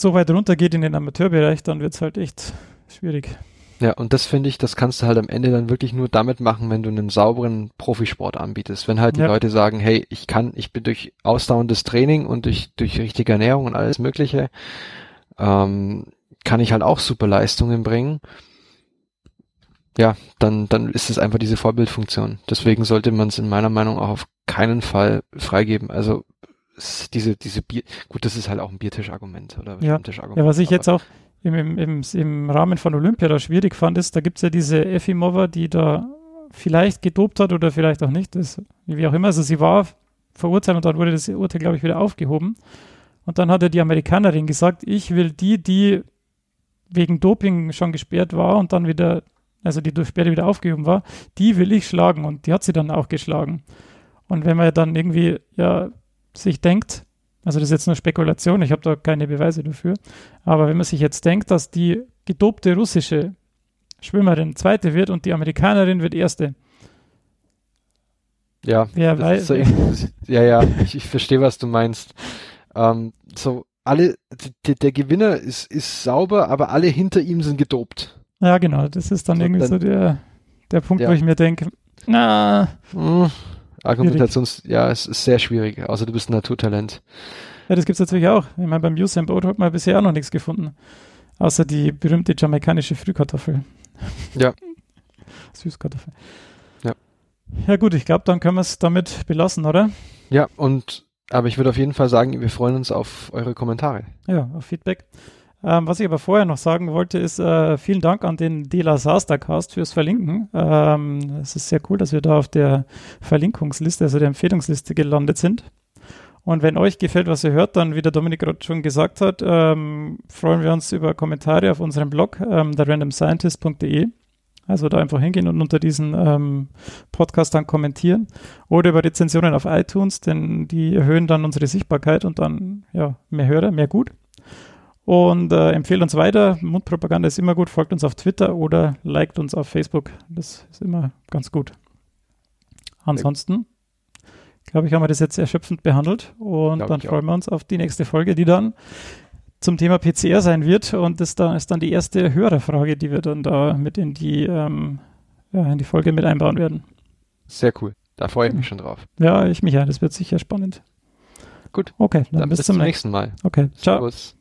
Speaker 1: so weit runter geht in den Amateurbereich, dann wird es halt echt schwierig.
Speaker 2: Ja, und das finde ich, das kannst du halt am Ende dann wirklich nur damit machen, wenn du einen sauberen Profisport anbietest. Wenn halt die ja. Leute sagen, hey, ich kann, ich bin durch ausdauerndes Training und durch, durch richtige Ernährung und alles Mögliche, ähm, kann ich halt auch super Leistungen bringen. Ja, dann, dann ist es einfach diese Vorbildfunktion. Deswegen sollte man es in meiner Meinung auch auf keinen Fall freigeben. Also diese, diese Bier, gut, das ist halt auch ein Biertischargument oder
Speaker 1: ja.
Speaker 2: Stammtischargument.
Speaker 1: Ja, was ich jetzt auch im, im, im, im Rahmen von Olympia da schwierig fand, ist, da gibt es ja diese Efimova, die da vielleicht gedopt hat oder vielleicht auch nicht, das, wie auch immer. Also sie war verurteilt und dann wurde das Urteil, glaube ich, wieder aufgehoben. Und dann hat ja die Amerikanerin gesagt, ich will die, die wegen Doping schon gesperrt war und dann wieder, also die Sperre wieder aufgehoben war, die will ich schlagen und die hat sie dann auch geschlagen. Und wenn man dann irgendwie, ja, sich denkt, also das ist jetzt nur Spekulation, ich habe da keine Beweise dafür, aber wenn man sich jetzt denkt, dass die gedopte russische Schwimmerin zweite wird und die Amerikanerin wird erste.
Speaker 2: Ja,
Speaker 1: Wer weiß,
Speaker 2: ja, ja, ich, ich verstehe, was du meinst. Ähm, so, alle, die, der Gewinner ist, ist sauber, aber alle hinter ihm sind gedopt.
Speaker 1: Ja, genau, das ist dann so, irgendwie dann, so der, der Punkt, ja. wo ich mir denke, na,
Speaker 2: Argumentations, ja, es ist sehr schwierig, außer du bist ein Naturtalent.
Speaker 1: Ja, das gibt es natürlich auch. Ich meine, beim Usain Boat hat man bisher auch noch nichts gefunden. Außer die berühmte jamaikanische Frühkartoffel.
Speaker 2: Ja.
Speaker 1: Süßkartoffel.
Speaker 2: Ja.
Speaker 1: Ja gut, ich glaube, dann können wir es damit belassen, oder?
Speaker 2: Ja, und aber ich würde auf jeden Fall sagen, wir freuen uns auf eure Kommentare.
Speaker 1: Ja, auf Feedback. Ähm, was ich aber vorher noch sagen wollte, ist äh, vielen Dank an den Dela Sastercast fürs Verlinken. Ähm, es ist sehr cool, dass wir da auf der Verlinkungsliste, also der Empfehlungsliste gelandet sind. Und wenn euch gefällt, was ihr hört, dann, wie der Dominik gerade schon gesagt hat, ähm, freuen wir uns über Kommentare auf unserem Blog, ähm, therandomscientist.de. Also da einfach hingehen und unter diesen ähm, Podcast dann kommentieren. Oder über Rezensionen auf iTunes, denn die erhöhen dann unsere Sichtbarkeit und dann, ja, mehr Hörer, mehr gut. Und äh, empfehlt uns weiter. Mundpropaganda ist immer gut. Folgt uns auf Twitter oder liked uns auf Facebook. Das ist immer ganz gut. Ansonsten, glaube ich, haben wir das jetzt erschöpfend behandelt. Und
Speaker 2: Glaub
Speaker 1: dann freuen wir uns auf die nächste Folge, die dann zum Thema PCR sein wird. Und das da ist dann die erste Hörerfrage, die wir dann da mit in die, ähm, ja, in die Folge mit einbauen werden.
Speaker 2: Sehr cool. Da freue ich mich schon drauf.
Speaker 1: Ja, ich mich ja. Das wird sicher spannend.
Speaker 2: Gut.
Speaker 1: Okay, dann,
Speaker 2: Dann
Speaker 1: bis, zum nächsten
Speaker 2: nächsten Mal.
Speaker 1: Okay, ciao.
Speaker 2: Servus.